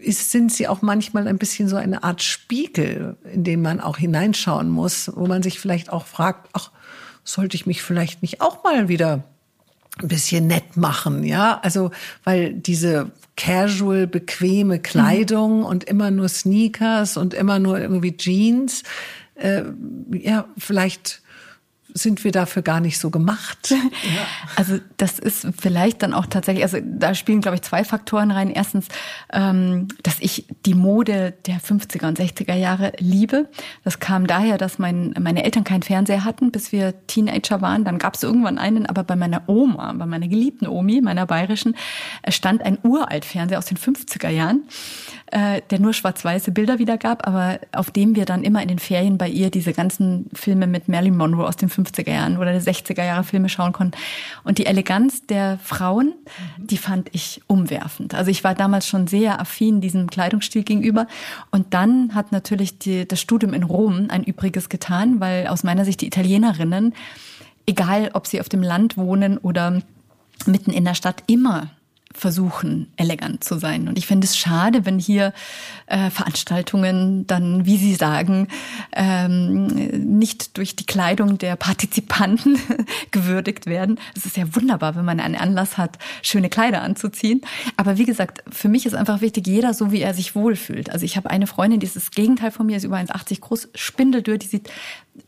ist, sind sie auch manchmal ein bisschen so eine Art Spiegel, in den man auch hineinschauen muss, wo man sich vielleicht auch fragt, ach, sollte ich mich vielleicht nicht auch mal wieder ein bisschen nett machen, ja? Also, weil diese casual, bequeme Kleidung mhm. und immer nur Sneakers und immer nur irgendwie Jeans, äh, ja, vielleicht sind wir dafür gar nicht so gemacht. Ja. Also das ist vielleicht dann auch tatsächlich, also da spielen, glaube ich, zwei Faktoren rein. Erstens, ähm, dass ich die Mode der 50er und 60er Jahre liebe. Das kam daher, dass mein, meine Eltern keinen Fernseher hatten, bis wir Teenager waren. Dann gab es irgendwann einen, aber bei meiner Oma, bei meiner geliebten Omi, meiner bayerischen, stand ein Uralt-Fernseher aus den 50er Jahren äh, der nur schwarz-weiße Bilder wiedergab, aber auf dem wir dann immer in den Ferien bei ihr diese ganzen Filme mit Marilyn Monroe aus den 50er Jahren oder der 60er Jahre Filme schauen konnten. Und die Eleganz der Frauen, mhm. die fand ich umwerfend. Also ich war damals schon sehr affin diesem Kleidungsstil gegenüber. Und dann hat natürlich die, das Studium in Rom ein Übriges getan, weil aus meiner Sicht die Italienerinnen, egal ob sie auf dem Land wohnen oder mitten in der Stadt, immer versuchen, elegant zu sein. Und ich finde es schade, wenn hier äh, Veranstaltungen dann, wie Sie sagen, ähm, nicht durch die Kleidung der Partizipanten gewürdigt werden. Es ist ja wunderbar, wenn man einen Anlass hat, schöne Kleider anzuziehen. Aber wie gesagt, für mich ist einfach wichtig, jeder so, wie er sich wohlfühlt. Also ich habe eine Freundin, die ist das Gegenteil von mir, ist über 1,80 groß, spindeldürr, die sieht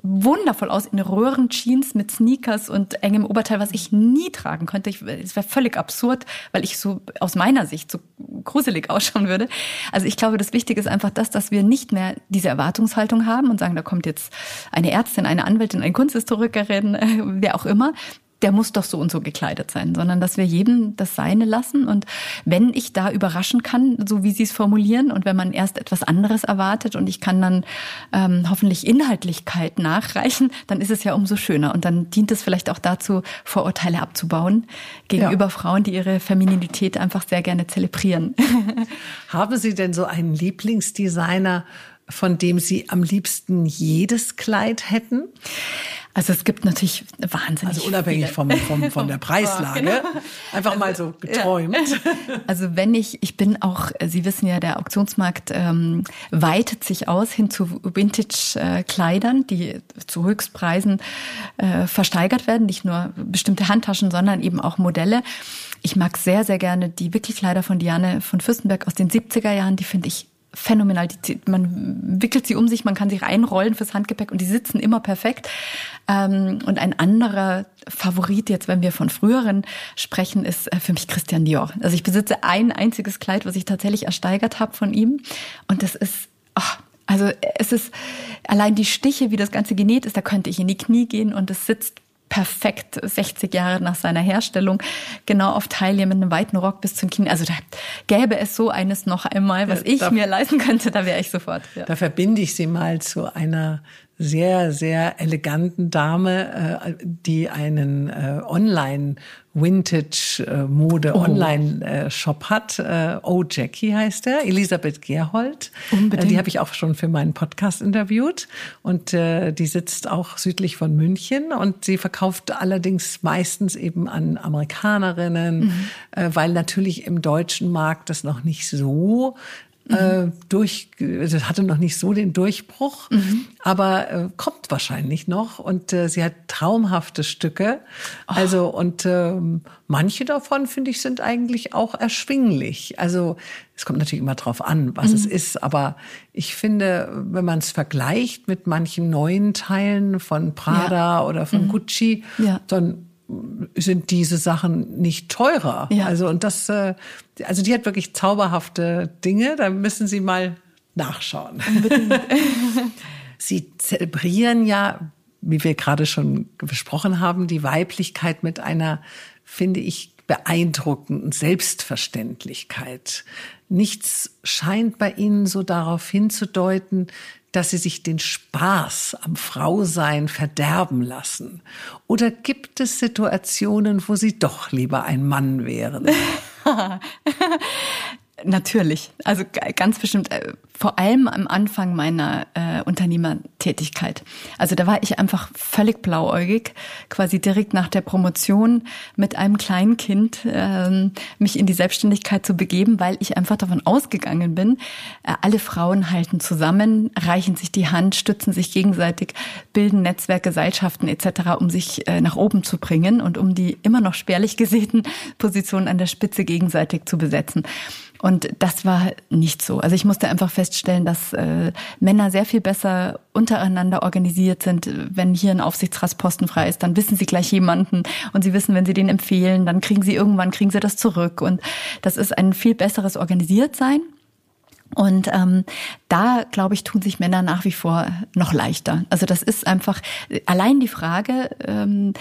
wundervoll aus in Röhrenjeans mit Sneakers und engem Oberteil, was ich nie tragen könnte. Es wäre völlig absurd, weil ich so aus meiner Sicht so gruselig ausschauen würde. Also ich glaube, das Wichtige ist einfach das, dass wir nicht mehr diese Erwartungshaltung haben und sagen, da kommt jetzt eine Ärztin, eine Anwältin, eine Kunsthistorikerin, wer auch immer, der muss doch so und so gekleidet sein, sondern dass wir jedem das Seine lassen. Und wenn ich da überraschen kann, so wie Sie es formulieren, und wenn man erst etwas anderes erwartet und ich kann dann ähm, hoffentlich Inhaltlichkeit nachreichen, dann ist es ja umso schöner. Und dann dient es vielleicht auch dazu, Vorurteile abzubauen gegenüber ja. Frauen, die ihre Femininität einfach sehr gerne zelebrieren. Haben Sie denn so einen Lieblingsdesigner, von dem Sie am liebsten jedes Kleid hätten? Also es gibt natürlich wahnsinnig. Also unabhängig vom, vom, von der Preislage. genau. Einfach also, mal so geträumt. Ja. Also wenn ich, ich bin auch, Sie wissen ja, der Auktionsmarkt ähm, weitet sich aus hin zu Vintage-Kleidern, die zu Höchstpreisen äh, versteigert werden. Nicht nur bestimmte Handtaschen, sondern eben auch Modelle. Ich mag sehr, sehr gerne die Wickelkleider von Diane von Fürstenberg aus den 70er Jahren. Die finde ich phänomenal. Die, man wickelt sie um sich, man kann sie reinrollen fürs Handgepäck und die sitzen immer perfekt. Ähm, und ein anderer Favorit jetzt, wenn wir von früheren sprechen, ist äh, für mich Christian Dior. Also ich besitze ein einziges Kleid, was ich tatsächlich ersteigert habe von ihm. Und das ist, oh, also es ist allein die Stiche, wie das Ganze genäht ist, da könnte ich in die Knie gehen und es sitzt perfekt 60 Jahre nach seiner Herstellung, genau auf Taille mit einem weiten Rock bis zum Kinn. Also da gäbe es so eines noch einmal, was ja, ich mir leisten könnte, da wäre ich sofort. Ja. Da verbinde ich sie mal zu einer sehr, sehr eleganten Dame, äh, die einen äh, Online Vintage-Mode äh, Online-Shop hat. Oh Jackie heißt er, Elisabeth Gerhold. Unbedingt. Die habe ich auch schon für meinen Podcast interviewt. Und die sitzt auch südlich von München und sie verkauft allerdings meistens eben an Amerikanerinnen, mhm. weil natürlich im deutschen Markt das noch nicht so äh, durch, das hatte noch nicht so den Durchbruch, mhm. aber äh, kommt wahrscheinlich noch. Und äh, sie hat traumhafte Stücke. Oh. Also und ähm, manche davon finde ich sind eigentlich auch erschwinglich. Also es kommt natürlich immer drauf an, was mhm. es ist. Aber ich finde, wenn man es vergleicht mit manchen neuen Teilen von Prada ja. oder von mhm. Gucci, ja. dann sind diese Sachen nicht teurer. Ja. Also und das, äh, also die hat wirklich zauberhafte Dinge. Da müssen Sie mal nachschauen. Sie zelebrieren ja, wie wir gerade schon besprochen haben, die Weiblichkeit mit einer, finde ich, beeindruckenden Selbstverständlichkeit. Nichts scheint bei Ihnen so darauf hinzudeuten, dass sie sich den Spaß am Frausein verderben lassen? Oder gibt es Situationen, wo sie doch lieber ein Mann wären? ハハハハ。Natürlich, also ganz bestimmt, äh, vor allem am Anfang meiner äh, Unternehmertätigkeit. Also da war ich einfach völlig blauäugig, quasi direkt nach der Promotion mit einem kleinen Kind ähm, mich in die Selbstständigkeit zu begeben, weil ich einfach davon ausgegangen bin, äh, alle Frauen halten zusammen, reichen sich die Hand, stützen sich gegenseitig, bilden Netzwerke, Seilschaften etc., um sich äh, nach oben zu bringen und um die immer noch spärlich gesäten Positionen an der Spitze gegenseitig zu besetzen. Und das war nicht so. Also ich musste einfach feststellen, dass äh, Männer sehr viel besser untereinander organisiert sind. Wenn hier ein Aufsichtsratsposten frei ist, dann wissen sie gleich jemanden und sie wissen, wenn sie den empfehlen, dann kriegen sie irgendwann, kriegen sie das zurück. Und das ist ein viel besseres Organisiertsein. Und ähm, da, glaube ich, tun sich Männer nach wie vor noch leichter. Also das ist einfach allein die Frage, ähm,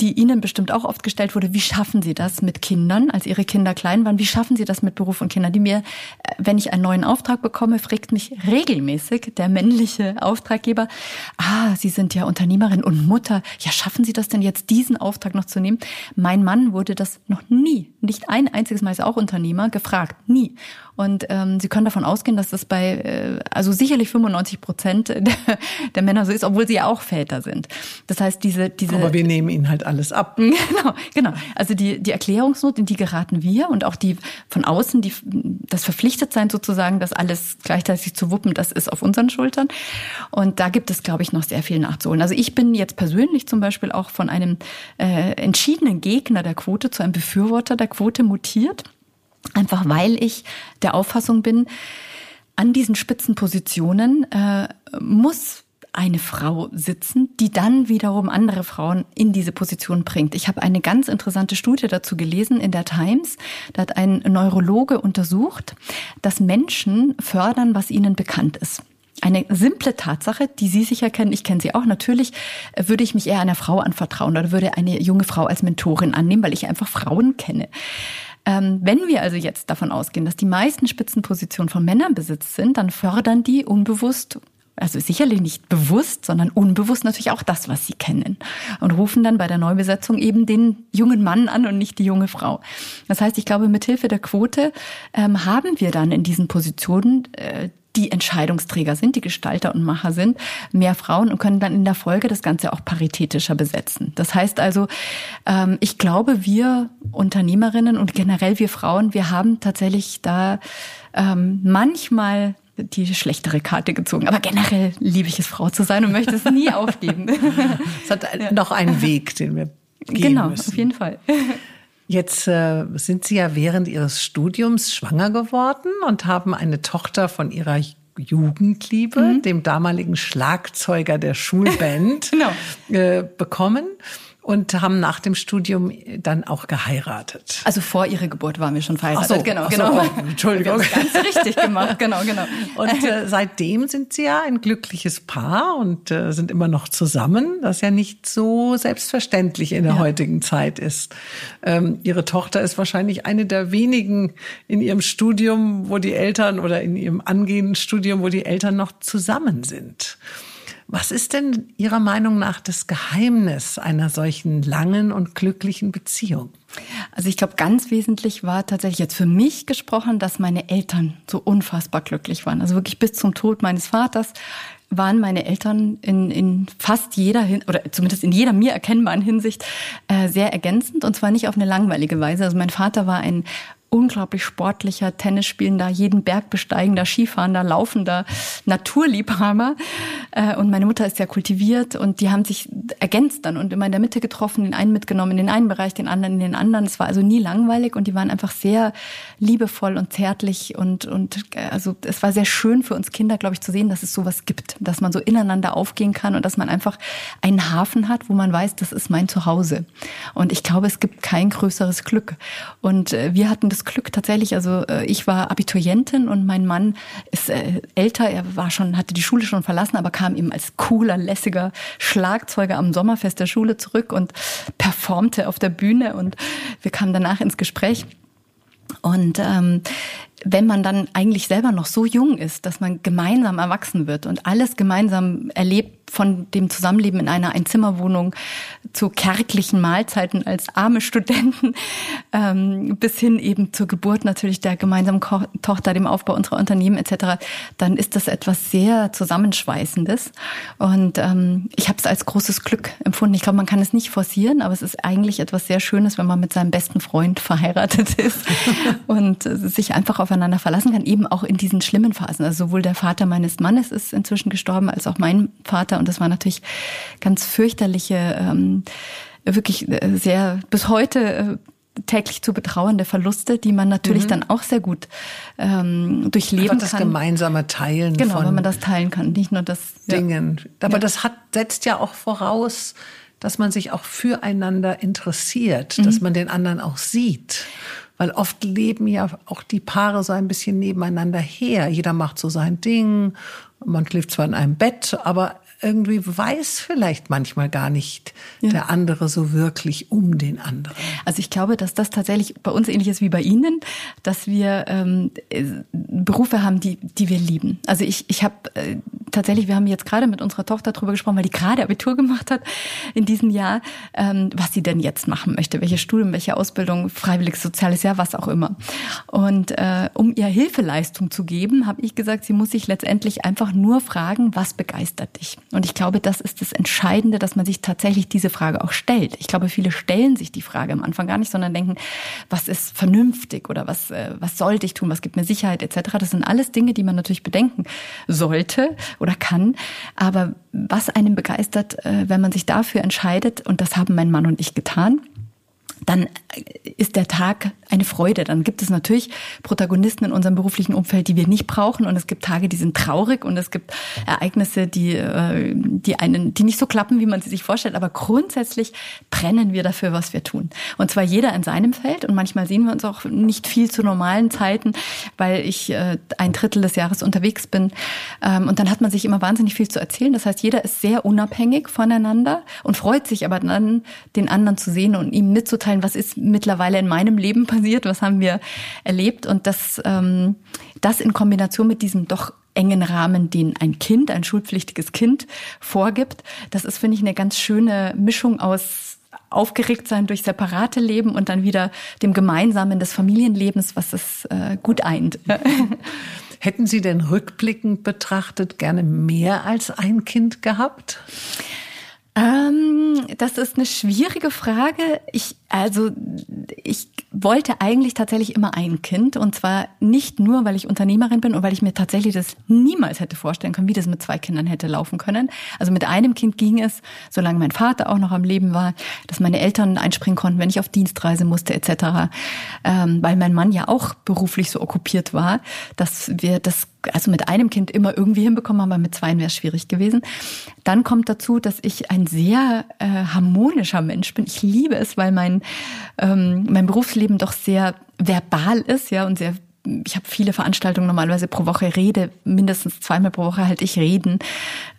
die Ihnen bestimmt auch oft gestellt wurde, wie schaffen Sie das mit Kindern, als Ihre Kinder klein waren? Wie schaffen Sie das mit Beruf und Kindern? Die mir, äh, wenn ich einen neuen Auftrag bekomme, fragt mich regelmäßig der männliche Auftraggeber, ah, Sie sind ja Unternehmerin und Mutter. Ja, schaffen Sie das denn jetzt, diesen Auftrag noch zu nehmen? Mein Mann wurde das noch nie, nicht ein einziges Mal ist auch Unternehmer, gefragt. Nie. Und ähm, Sie können davon ausgehen, dass das bei, äh, also sicherlich 95 Prozent der, der Männer so ist, obwohl sie ja auch Väter sind. Das heißt, diese, diese. Aber wir nehmen ihnen halt alles ab. Genau, genau. Also die, die Erklärungsnot, in die geraten wir und auch die von außen, die, das Verpflichtetsein sozusagen, das alles gleichzeitig zu wuppen, das ist auf unseren Schultern. Und da gibt es, glaube ich, noch sehr viel nachzuholen. Also ich bin jetzt persönlich zum Beispiel auch von einem äh, entschiedenen Gegner der Quote zu einem Befürworter der Quote mutiert. Einfach weil ich der Auffassung bin, an diesen Spitzenpositionen äh, muss eine Frau sitzen, die dann wiederum andere Frauen in diese Position bringt. Ich habe eine ganz interessante Studie dazu gelesen in der Times. Da hat ein Neurologe untersucht, dass Menschen fördern, was ihnen bekannt ist. Eine simple Tatsache, die Sie sicher kennen, ich kenne sie auch. Natürlich würde ich mich eher einer Frau anvertrauen oder würde eine junge Frau als Mentorin annehmen, weil ich einfach Frauen kenne. Ähm, wenn wir also jetzt davon ausgehen, dass die meisten Spitzenpositionen von Männern besetzt sind, dann fördern die unbewusst also sicherlich nicht bewusst, sondern unbewusst natürlich auch das, was sie kennen. Und rufen dann bei der Neubesetzung eben den jungen Mann an und nicht die junge Frau. Das heißt, ich glaube, mit Hilfe der Quote ähm, haben wir dann in diesen Positionen äh, die Entscheidungsträger sind, die Gestalter und Macher sind, mehr Frauen und können dann in der Folge das Ganze auch paritätischer besetzen. Das heißt also, ähm, ich glaube, wir Unternehmerinnen und generell wir Frauen, wir haben tatsächlich da ähm, manchmal die schlechtere Karte gezogen. Aber generell liebe ich es, Frau zu sein und möchte es nie aufgeben. es hat noch einen Weg, den wir gehen genau, müssen. auf jeden Fall. Jetzt äh, sind Sie ja während Ihres Studiums schwanger geworden und haben eine Tochter von Ihrer Jugendliebe, mhm. dem damaligen Schlagzeuger der Schulband, genau. äh, bekommen und haben nach dem Studium dann auch geheiratet. Also vor ihrer Geburt waren wir schon verheiratet. Ach so, genau, genau. So, oh, Entschuldigung. ganz richtig gemacht, genau, genau. Und äh, seitdem sind sie ja ein glückliches Paar und äh, sind immer noch zusammen, das ja nicht so selbstverständlich in der ja. heutigen Zeit ist. Ähm, ihre Tochter ist wahrscheinlich eine der wenigen in ihrem Studium, wo die Eltern oder in ihrem angehenden Studium, wo die Eltern noch zusammen sind. Was ist denn Ihrer Meinung nach das Geheimnis einer solchen langen und glücklichen Beziehung? Also ich glaube, ganz wesentlich war tatsächlich jetzt für mich gesprochen, dass meine Eltern so unfassbar glücklich waren. Also wirklich bis zum Tod meines Vaters waren meine Eltern in, in fast jeder oder zumindest in jeder mir erkennbaren Hinsicht äh, sehr ergänzend und zwar nicht auf eine langweilige Weise. Also mein Vater war ein unglaublich sportlicher, Tennisspielender, jeden Berg besteigender, Skifahrender, laufender Naturliebhaber. Äh, und meine Mutter ist sehr kultiviert und die haben sich ergänzt dann und immer in der Mitte getroffen, den einen mitgenommen in den einen Bereich, den anderen in den anderen. Es war also nie langweilig und die waren einfach sehr liebevoll und zärtlich und, und äh, also es war sehr schön für uns Kinder, glaube ich, zu sehen, dass es sowas gibt, dass man so ineinander aufgehen kann und dass man einfach einen Hafen hat, wo man weiß, das ist mein Zuhause. Und ich glaube, es gibt kein größeres Glück. Und äh, wir hatten das Glück tatsächlich, also äh, ich war Abiturientin und mein Mann ist äh, älter, er war schon, hatte die Schule schon verlassen, aber kam eben als cooler, lässiger Schlagzeuger am Sommerfest der Schule zurück und performte auf der Bühne. Und wir kamen danach ins Gespräch. Und ähm, wenn man dann eigentlich selber noch so jung ist, dass man gemeinsam erwachsen wird und alles gemeinsam erlebt, von dem Zusammenleben in einer Einzimmerwohnung zu kärglichen Mahlzeiten als arme Studenten ähm, bis hin eben zur Geburt natürlich der gemeinsamen Ko Tochter, dem Aufbau unserer Unternehmen etc., dann ist das etwas sehr Zusammenschweißendes. Und ähm, ich habe es als großes Glück empfunden. Ich glaube, man kann es nicht forcieren, aber es ist eigentlich etwas sehr Schönes, wenn man mit seinem besten Freund verheiratet ist und sich einfach aufeinander verlassen kann, eben auch in diesen schlimmen Phasen. Also sowohl der Vater meines Mannes ist inzwischen gestorben, als auch mein Vater und das war natürlich ganz fürchterliche, ähm, wirklich äh, sehr bis heute äh, täglich zu betrauernde Verluste, die man natürlich mhm. dann auch sehr gut ähm, durchleben Einfach das kann. Das gemeinsame Teilen genau, von wenn man das teilen kann, nicht nur das Dingen. Ja. Aber ja. das hat setzt ja auch voraus, dass man sich auch füreinander interessiert, mhm. dass man den anderen auch sieht. Weil oft leben ja auch die Paare so ein bisschen nebeneinander her. Jeder macht so sein Ding. Man schläft zwar in einem Bett, aber irgendwie weiß vielleicht manchmal gar nicht ja. der andere so wirklich um den anderen. Also ich glaube, dass das tatsächlich bei uns ähnlich ist wie bei Ihnen, dass wir ähm, Berufe haben, die, die wir lieben. Also ich, ich habe äh, tatsächlich, wir haben jetzt gerade mit unserer Tochter drüber gesprochen, weil die gerade Abitur gemacht hat in diesem Jahr, ähm, was sie denn jetzt machen möchte, welche Studium, welche Ausbildung, freiwilliges soziales Jahr, was auch immer. Und äh, um ihr Hilfeleistung zu geben, habe ich gesagt, sie muss sich letztendlich einfach nur fragen, was begeistert dich? Und ich glaube, das ist das Entscheidende, dass man sich tatsächlich diese Frage auch stellt. Ich glaube, viele stellen sich die Frage am Anfang gar nicht, sondern denken, was ist vernünftig oder was, äh, was sollte ich tun, was gibt mir Sicherheit etc. Das sind alles Dinge, die man natürlich bedenken sollte oder kann. Aber was einem begeistert, äh, wenn man sich dafür entscheidet, und das haben mein Mann und ich getan, dann ist der Tag eine Freude. Dann gibt es natürlich Protagonisten in unserem beruflichen Umfeld, die wir nicht brauchen. Und es gibt Tage, die sind traurig und es gibt Ereignisse, die, äh, die einen, die nicht so klappen, wie man sie sich vorstellt. Aber grundsätzlich brennen wir dafür, was wir tun. Und zwar jeder in seinem Feld. Und manchmal sehen wir uns auch nicht viel zu normalen Zeiten, weil ich äh, ein Drittel des Jahres unterwegs bin. Ähm, und dann hat man sich immer wahnsinnig viel zu erzählen. Das heißt, jeder ist sehr unabhängig voneinander und freut sich aber dann, den anderen zu sehen und ihm mitzuteilen, was ist mittlerweile in meinem Leben passiert, was haben wir erlebt und das, ähm, das in Kombination mit diesem doch engen Rahmen, den ein Kind, ein schulpflichtiges Kind vorgibt, das ist, finde ich, eine ganz schöne Mischung aus aufgeregt sein durch separate Leben und dann wieder dem Gemeinsamen des Familienlebens, was es äh, gut eint. Hätten Sie denn rückblickend betrachtet gerne mehr als ein Kind gehabt? Ähm, das ist eine schwierige Frage. Ich, also, ich wollte eigentlich tatsächlich immer ein Kind und zwar nicht nur, weil ich Unternehmerin bin und weil ich mir tatsächlich das niemals hätte vorstellen können, wie das mit zwei Kindern hätte laufen können. Also mit einem Kind ging es, solange mein Vater auch noch am Leben war, dass meine Eltern einspringen konnten, wenn ich auf Dienstreise musste etc., ähm, weil mein Mann ja auch beruflich so okkupiert war, dass wir das also mit einem Kind immer irgendwie hinbekommen, aber mit zwei wäre es schwierig gewesen. Dann kommt dazu, dass ich ein sehr äh, harmonischer Mensch bin. Ich liebe es, weil mein, ähm, mein Berufsleben doch sehr verbal ist, ja, und sehr ich habe viele Veranstaltungen normalerweise pro Woche rede, mindestens zweimal pro Woche halt ich reden.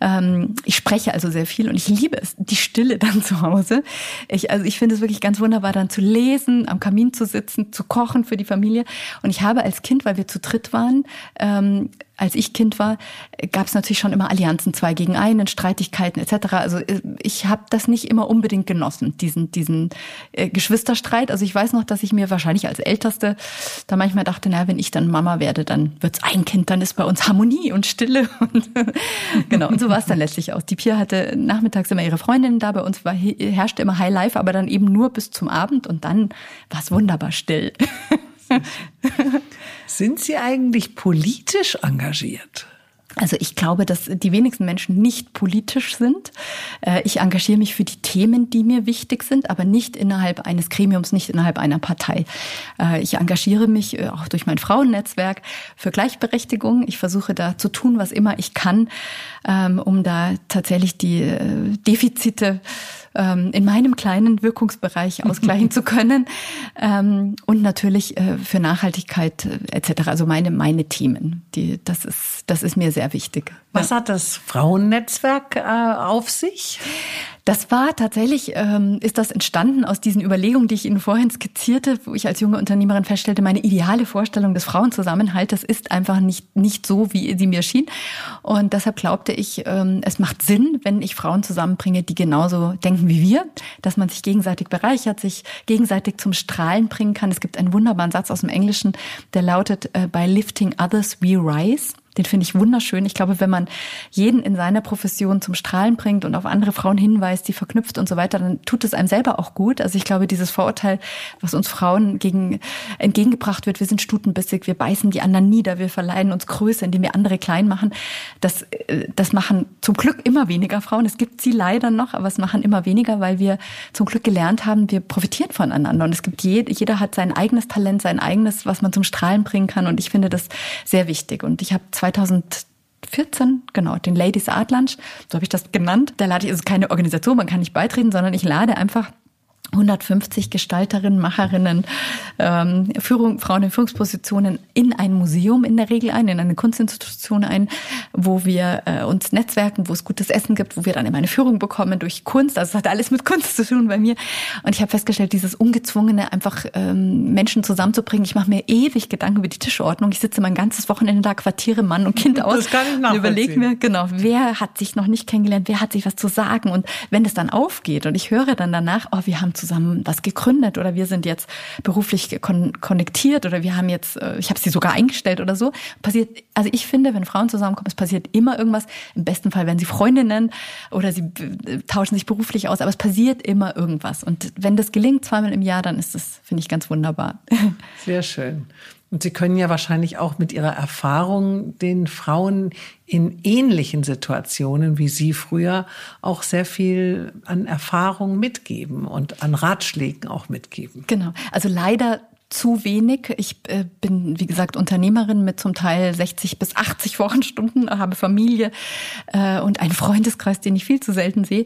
Ähm, ich spreche also sehr viel und ich liebe es, die Stille dann zu Hause. Ich, also ich finde es wirklich ganz wunderbar, dann zu lesen, am Kamin zu sitzen, zu kochen für die Familie. Und ich habe als Kind, weil wir zu dritt waren, ähm, als ich Kind war, gab es natürlich schon immer Allianzen, zwei gegen einen, Streitigkeiten etc. Also äh, ich habe das nicht immer unbedingt genossen, diesen, diesen äh, Geschwisterstreit. Also ich weiß noch, dass ich mir wahrscheinlich als Älteste da manchmal dachte, na, wenn ich dann Mama werde, dann wird's ein Kind, dann ist bei uns Harmonie und Stille. Und genau, und so war es dann letztlich auch. Die Pia hatte nachmittags immer ihre Freundinnen da, bei uns war, herrschte immer High Life, aber dann eben nur bis zum Abend und dann war es wunderbar still. Sind Sie eigentlich politisch engagiert? Also ich glaube, dass die wenigsten Menschen nicht politisch sind. Äh, ich engagiere mich für die Themen, die mir wichtig sind, aber nicht innerhalb eines Gremiums, nicht innerhalb einer Partei. Äh, ich engagiere mich äh, auch durch mein Frauennetzwerk für Gleichberechtigung. Ich versuche da zu tun, was immer ich kann, ähm, um da tatsächlich die Defizite ähm, in meinem kleinen Wirkungsbereich ausgleichen zu können ähm, und natürlich äh, für Nachhaltigkeit äh, etc. Also meine meine Themen, die das ist das ist mir sehr wichtig. Was hat das Frauennetzwerk äh, auf sich? Das war tatsächlich, ähm, ist das entstanden aus diesen Überlegungen, die ich Ihnen vorhin skizzierte, wo ich als junge Unternehmerin feststellte, meine ideale Vorstellung des Frauenzusammenhalts ist einfach nicht, nicht so, wie sie mir schien. Und deshalb glaubte ich, ähm, es macht Sinn, wenn ich Frauen zusammenbringe, die genauso denken wie wir, dass man sich gegenseitig bereichert, sich gegenseitig zum Strahlen bringen kann. Es gibt einen wunderbaren Satz aus dem Englischen, der lautet, äh, by lifting others we rise. Den finde ich wunderschön. Ich glaube, wenn man jeden in seiner Profession zum Strahlen bringt und auf andere Frauen hinweist, die verknüpft und so weiter, dann tut es einem selber auch gut. Also ich glaube, dieses Vorurteil, was uns Frauen gegen, entgegengebracht wird, wir sind stutenbissig, wir beißen die anderen nieder, wir verleihen uns Größe, indem wir andere klein machen, das, äh, das machen zum Glück immer weniger Frauen. Es gibt sie leider noch, aber es machen immer weniger, weil wir zum Glück gelernt haben, wir profitieren voneinander. Und es gibt jeder, jeder hat sein eigenes Talent, sein eigenes, was man zum Strahlen bringen kann. Und ich finde das sehr wichtig. Und ich habe zwei 2014, genau, den Ladies Art Lunch, so habe ich das genannt. Da lade ich, also keine Organisation, man kann nicht beitreten, sondern ich lade einfach 150 Gestalterinnen, Macherinnen, ähm, Führung, Frauen in Führungspositionen in ein Museum in der Regel ein, in eine Kunstinstitution ein, wo wir äh, uns netzwerken, wo es gutes Essen gibt, wo wir dann immer eine Führung bekommen durch Kunst. Also es hat alles mit Kunst zu tun bei mir. Und ich habe festgestellt, dieses ungezwungene, einfach ähm, Menschen zusammenzubringen. Ich mache mir ewig Gedanken über die Tischordnung. Ich sitze mein ganzes Wochenende da, quartiere Mann und Kind aus. Das kann ich und überlege mir, genau, wer hat sich noch nicht kennengelernt, wer hat sich was zu sagen. Und wenn es dann aufgeht und ich höre dann danach, oh, wir haben zusammen was gegründet oder wir sind jetzt beruflich kon konnektiert oder wir haben jetzt, äh, ich habe sie sogar eingestellt oder so. Passiert, also ich finde, wenn Frauen zusammenkommen, es passiert immer irgendwas. Im besten Fall werden sie Freundinnen oder sie äh, tauschen sich beruflich aus, aber es passiert immer irgendwas. Und wenn das gelingt zweimal im Jahr, dann ist das, finde ich, ganz wunderbar. Sehr schön. Und Sie können ja wahrscheinlich auch mit Ihrer Erfahrung den Frauen in ähnlichen Situationen wie Sie früher auch sehr viel an Erfahrung mitgeben und an Ratschlägen auch mitgeben. Genau. Also leider zu wenig. Ich äh, bin, wie gesagt, Unternehmerin mit zum Teil 60 bis 80 Wochenstunden, habe Familie äh, und einen Freundeskreis, den ich viel zu selten sehe.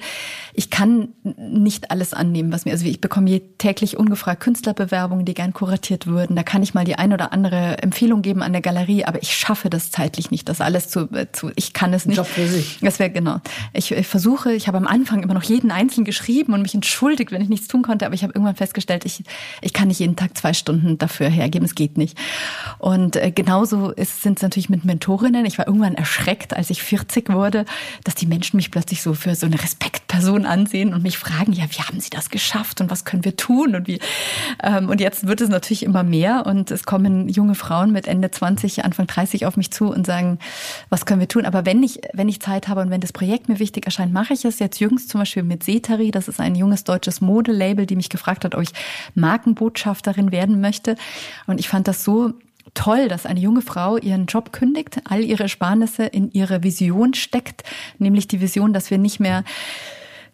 Ich kann nicht alles annehmen, was mir, also ich bekomme täglich ungefragt Künstlerbewerbungen, die gern kuratiert würden. Da kann ich mal die ein oder andere Empfehlung geben an der Galerie, aber ich schaffe das zeitlich nicht, das alles zu, äh, zu ich kann es nicht. Job für sich. Das wäre genau. Ich, ich versuche, ich habe am Anfang immer noch jeden einzeln geschrieben und mich entschuldigt, wenn ich nichts tun konnte, aber ich habe irgendwann festgestellt, ich, ich kann nicht jeden Tag zwei Stunden Stunden dafür hergeben. Es geht nicht. Und äh, genauso sind es natürlich mit Mentorinnen. Ich war irgendwann erschreckt, als ich 40 wurde, dass die Menschen mich plötzlich so für so eine Respekt Person ansehen und mich fragen, ja, wie haben Sie das geschafft und was können wir tun und wie, ähm, und jetzt wird es natürlich immer mehr und es kommen junge Frauen mit Ende 20, Anfang 30 auf mich zu und sagen, was können wir tun? Aber wenn ich, wenn ich Zeit habe und wenn das Projekt mir wichtig erscheint, mache ich es jetzt jüngst zum Beispiel mit Setari. Das ist ein junges deutsches Modelabel, die mich gefragt hat, ob ich Markenbotschafterin werden möchte. Und ich fand das so toll, dass eine junge Frau ihren Job kündigt, all ihre Ersparnisse in ihre Vision steckt, nämlich die Vision, dass wir nicht mehr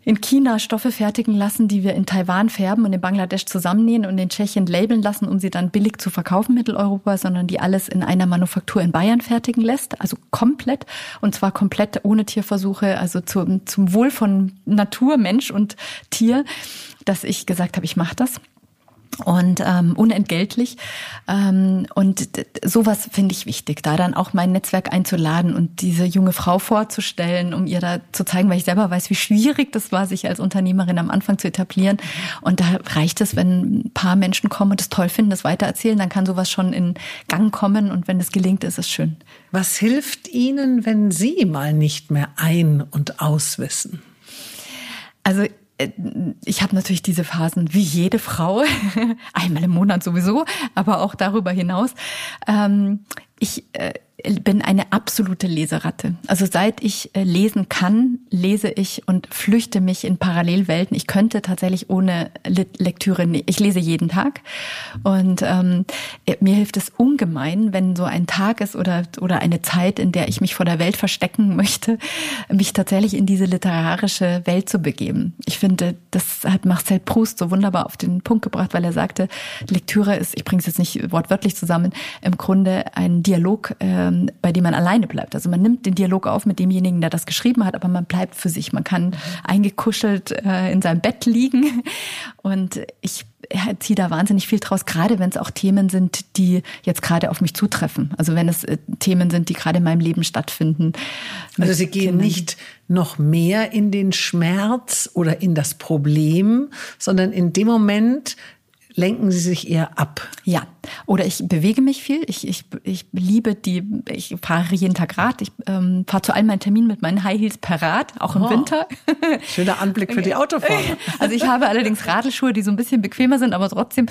in China Stoffe fertigen lassen, die wir in Taiwan färben und in Bangladesch zusammennähen und in Tschechien labeln lassen, um sie dann billig zu verkaufen Mitteleuropa, sondern die alles in einer Manufaktur in Bayern fertigen lässt, also komplett. Und zwar komplett ohne Tierversuche, also zum, zum Wohl von Natur, Mensch und Tier, dass ich gesagt habe, ich mache das und ähm, unentgeltlich. Ähm, und sowas finde ich wichtig, da dann auch mein Netzwerk einzuladen und diese junge Frau vorzustellen, um ihr da zu zeigen, weil ich selber weiß, wie schwierig das war, sich als Unternehmerin am Anfang zu etablieren. Und da reicht es, wenn ein paar Menschen kommen und es toll finden, das weitererzählen, dann kann sowas schon in Gang kommen und wenn es gelingt, ist es schön. Was hilft Ihnen, wenn Sie mal nicht mehr ein- und auswissen? Also ich habe natürlich diese Phasen wie jede Frau, einmal im Monat sowieso, aber auch darüber hinaus. Ähm, ich äh, bin eine absolute Leseratte. Also seit ich äh, lesen kann, lese ich und flüchte mich in Parallelwelten. Ich könnte tatsächlich ohne Lektüre, ich lese jeden Tag und ähm, äh, mir hilft es ungemein, wenn so ein Tag ist oder oder eine Zeit, in der ich mich vor der Welt verstecken möchte, mich tatsächlich in diese literarische Welt zu begeben. Ich finde, das hat Marcel Proust so wunderbar auf den Punkt gebracht, weil er sagte, Lektüre ist, ich bringe es jetzt nicht wortwörtlich zusammen, im Grunde ein Dialog, ähm, bei dem man alleine bleibt. Also man nimmt den Dialog auf mit demjenigen, der das geschrieben hat, aber man bleibt für sich. Man kann eingekuschelt äh, in seinem Bett liegen. Und ich ziehe da wahnsinnig viel draus, gerade wenn es auch Themen sind, die jetzt gerade auf mich zutreffen. Also wenn es äh, Themen sind, die gerade in meinem Leben stattfinden. Also Sie gehen Kindern. nicht noch mehr in den Schmerz oder in das Problem, sondern in dem Moment lenken Sie sich eher ab. Ja, oder ich bewege mich viel. Ich, ich, ich liebe die, ich fahre jeden Tag Rad. Ich ähm, fahre zu all meinen Terminen mit meinen High Heels per Rad, auch im oh, Winter. Schöner Anblick für die Autofahrer. Also ich habe allerdings Radelschuhe, die so ein bisschen bequemer sind, aber trotzdem.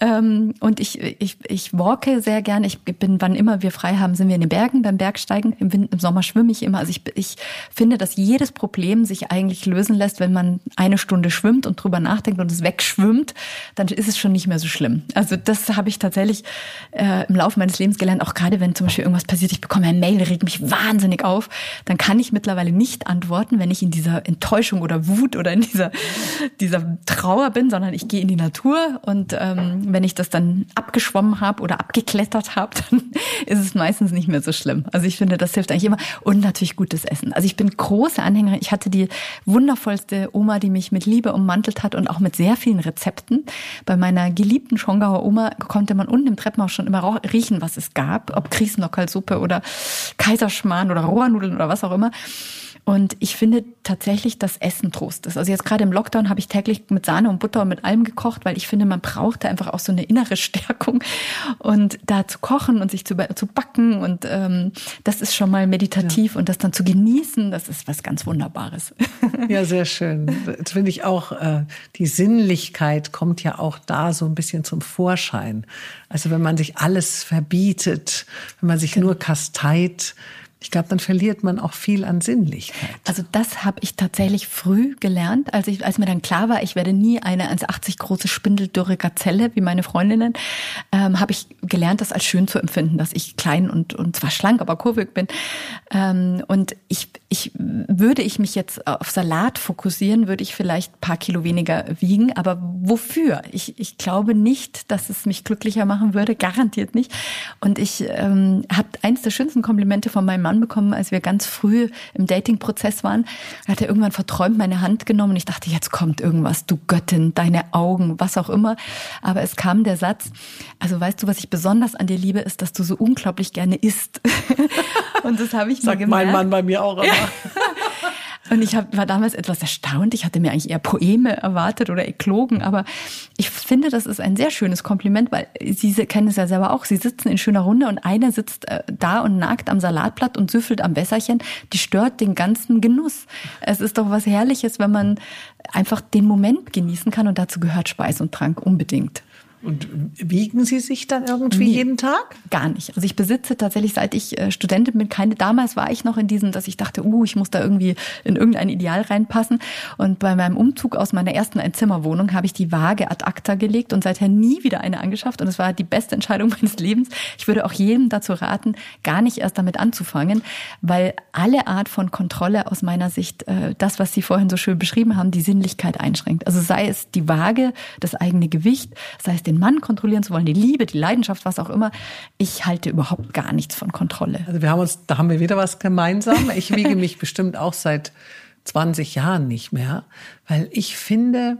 Ähm, und ich, ich, ich walke sehr gerne. Ich bin, wann immer wir frei haben, sind wir in den Bergen beim Bergsteigen. Im, Winter, im Sommer schwimme ich immer. Also ich, ich finde, dass jedes Problem sich eigentlich lösen lässt, wenn man eine Stunde schwimmt und drüber nachdenkt und es wegschwimmt, dann ist es schon nicht mehr so schlimm. Also das habe ich tatsächlich äh, im Laufe meines Lebens gelernt, auch gerade wenn zum Beispiel irgendwas passiert, ich bekomme eine Mail, regt mich wahnsinnig auf, dann kann ich mittlerweile nicht antworten, wenn ich in dieser Enttäuschung oder Wut oder in dieser, dieser Trauer bin, sondern ich gehe in die Natur und ähm, wenn ich das dann abgeschwommen habe oder abgeklettert habe, dann ist es meistens nicht mehr so schlimm. Also ich finde, das hilft eigentlich immer und natürlich gutes Essen. Also ich bin große Anhängerin. Ich hatte die wundervollste Oma, die mich mit Liebe ummantelt hat und auch mit sehr vielen Rezepten. Bei meiner geliebten Schongauer Oma konnte man unten im Treppenhaus schon immer riechen, was es gab, ob Kriesnockerlsuppe oder Kaiserschmarrn oder Rohrnudeln oder was auch immer. Und ich finde tatsächlich, dass Essen Trost ist. Also jetzt gerade im Lockdown habe ich täglich mit Sahne und Butter und mit allem gekocht, weil ich finde, man braucht da einfach auch so eine innere Stärkung und da zu kochen und sich zu, zu backen und ähm, das ist schon mal meditativ ja. und das dann zu genießen, das ist was ganz Wunderbares. Ja, sehr schön. Das finde ich auch, äh, die Sinnlichkeit kommt ja auch da so ein bisschen zum Vorschein. Also wenn man sich alles verbietet, wenn man sich genau. nur kasteit, ich glaube, dann verliert man auch viel an Sinnlichkeit. Also das habe ich tatsächlich früh gelernt, als ich, als mir dann klar war, ich werde nie eine 1,80 große spindeldürre Gazelle wie meine Freundinnen, ähm, habe ich gelernt, das als schön zu empfinden, dass ich klein und und zwar schlank, aber kurvig bin. Ähm, und ich ich würde ich mich jetzt auf Salat fokussieren, würde ich vielleicht paar Kilo weniger wiegen. Aber wofür? Ich ich glaube nicht, dass es mich glücklicher machen würde, garantiert nicht. Und ich ähm, habe eins der schönsten Komplimente von meinem Mann Bekommen, als wir ganz früh im Dating-Prozess waren. Hat er irgendwann verträumt meine Hand genommen und ich dachte, jetzt kommt irgendwas, du Göttin, deine Augen, was auch immer. Aber es kam der Satz, also weißt du, was ich besonders an dir liebe, ist, dass du so unglaublich gerne isst. und das habe ich Sagt mir gemerkt. mein Mann bei mir auch immer. Und ich hab, war damals etwas erstaunt. Ich hatte mir eigentlich eher Poeme erwartet oder Eklogen, aber ich finde, das ist ein sehr schönes Kompliment, weil Sie kennen es ja selber auch. Sie sitzen in schöner Runde und einer sitzt äh, da und nagt am Salatblatt und süffelt am Wässerchen. Die stört den ganzen Genuss. Es ist doch was Herrliches, wenn man einfach den Moment genießen kann und dazu gehört Speis und Trank unbedingt. Und wiegen Sie sich dann irgendwie nee, jeden Tag? Gar nicht. Also ich besitze tatsächlich, seit ich äh, Studentin bin, keine. Damals war ich noch in diesem, dass ich dachte, uh, ich muss da irgendwie in irgendein Ideal reinpassen. Und bei meinem Umzug aus meiner ersten Einzimmerwohnung habe ich die Waage ad acta gelegt und seither nie wieder eine angeschafft. Und es war die beste Entscheidung meines Lebens. Ich würde auch jedem dazu raten, gar nicht erst damit anzufangen, weil alle Art von Kontrolle aus meiner Sicht, äh, das, was Sie vorhin so schön beschrieben haben, die Sinnlichkeit einschränkt. Also sei es die Waage, das eigene Gewicht, sei es den den Mann kontrollieren zu wollen, die Liebe, die Leidenschaft, was auch immer. Ich halte überhaupt gar nichts von Kontrolle. Also wir haben uns, da haben wir wieder was gemeinsam. Ich wiege mich bestimmt auch seit 20 Jahren nicht mehr, weil ich finde,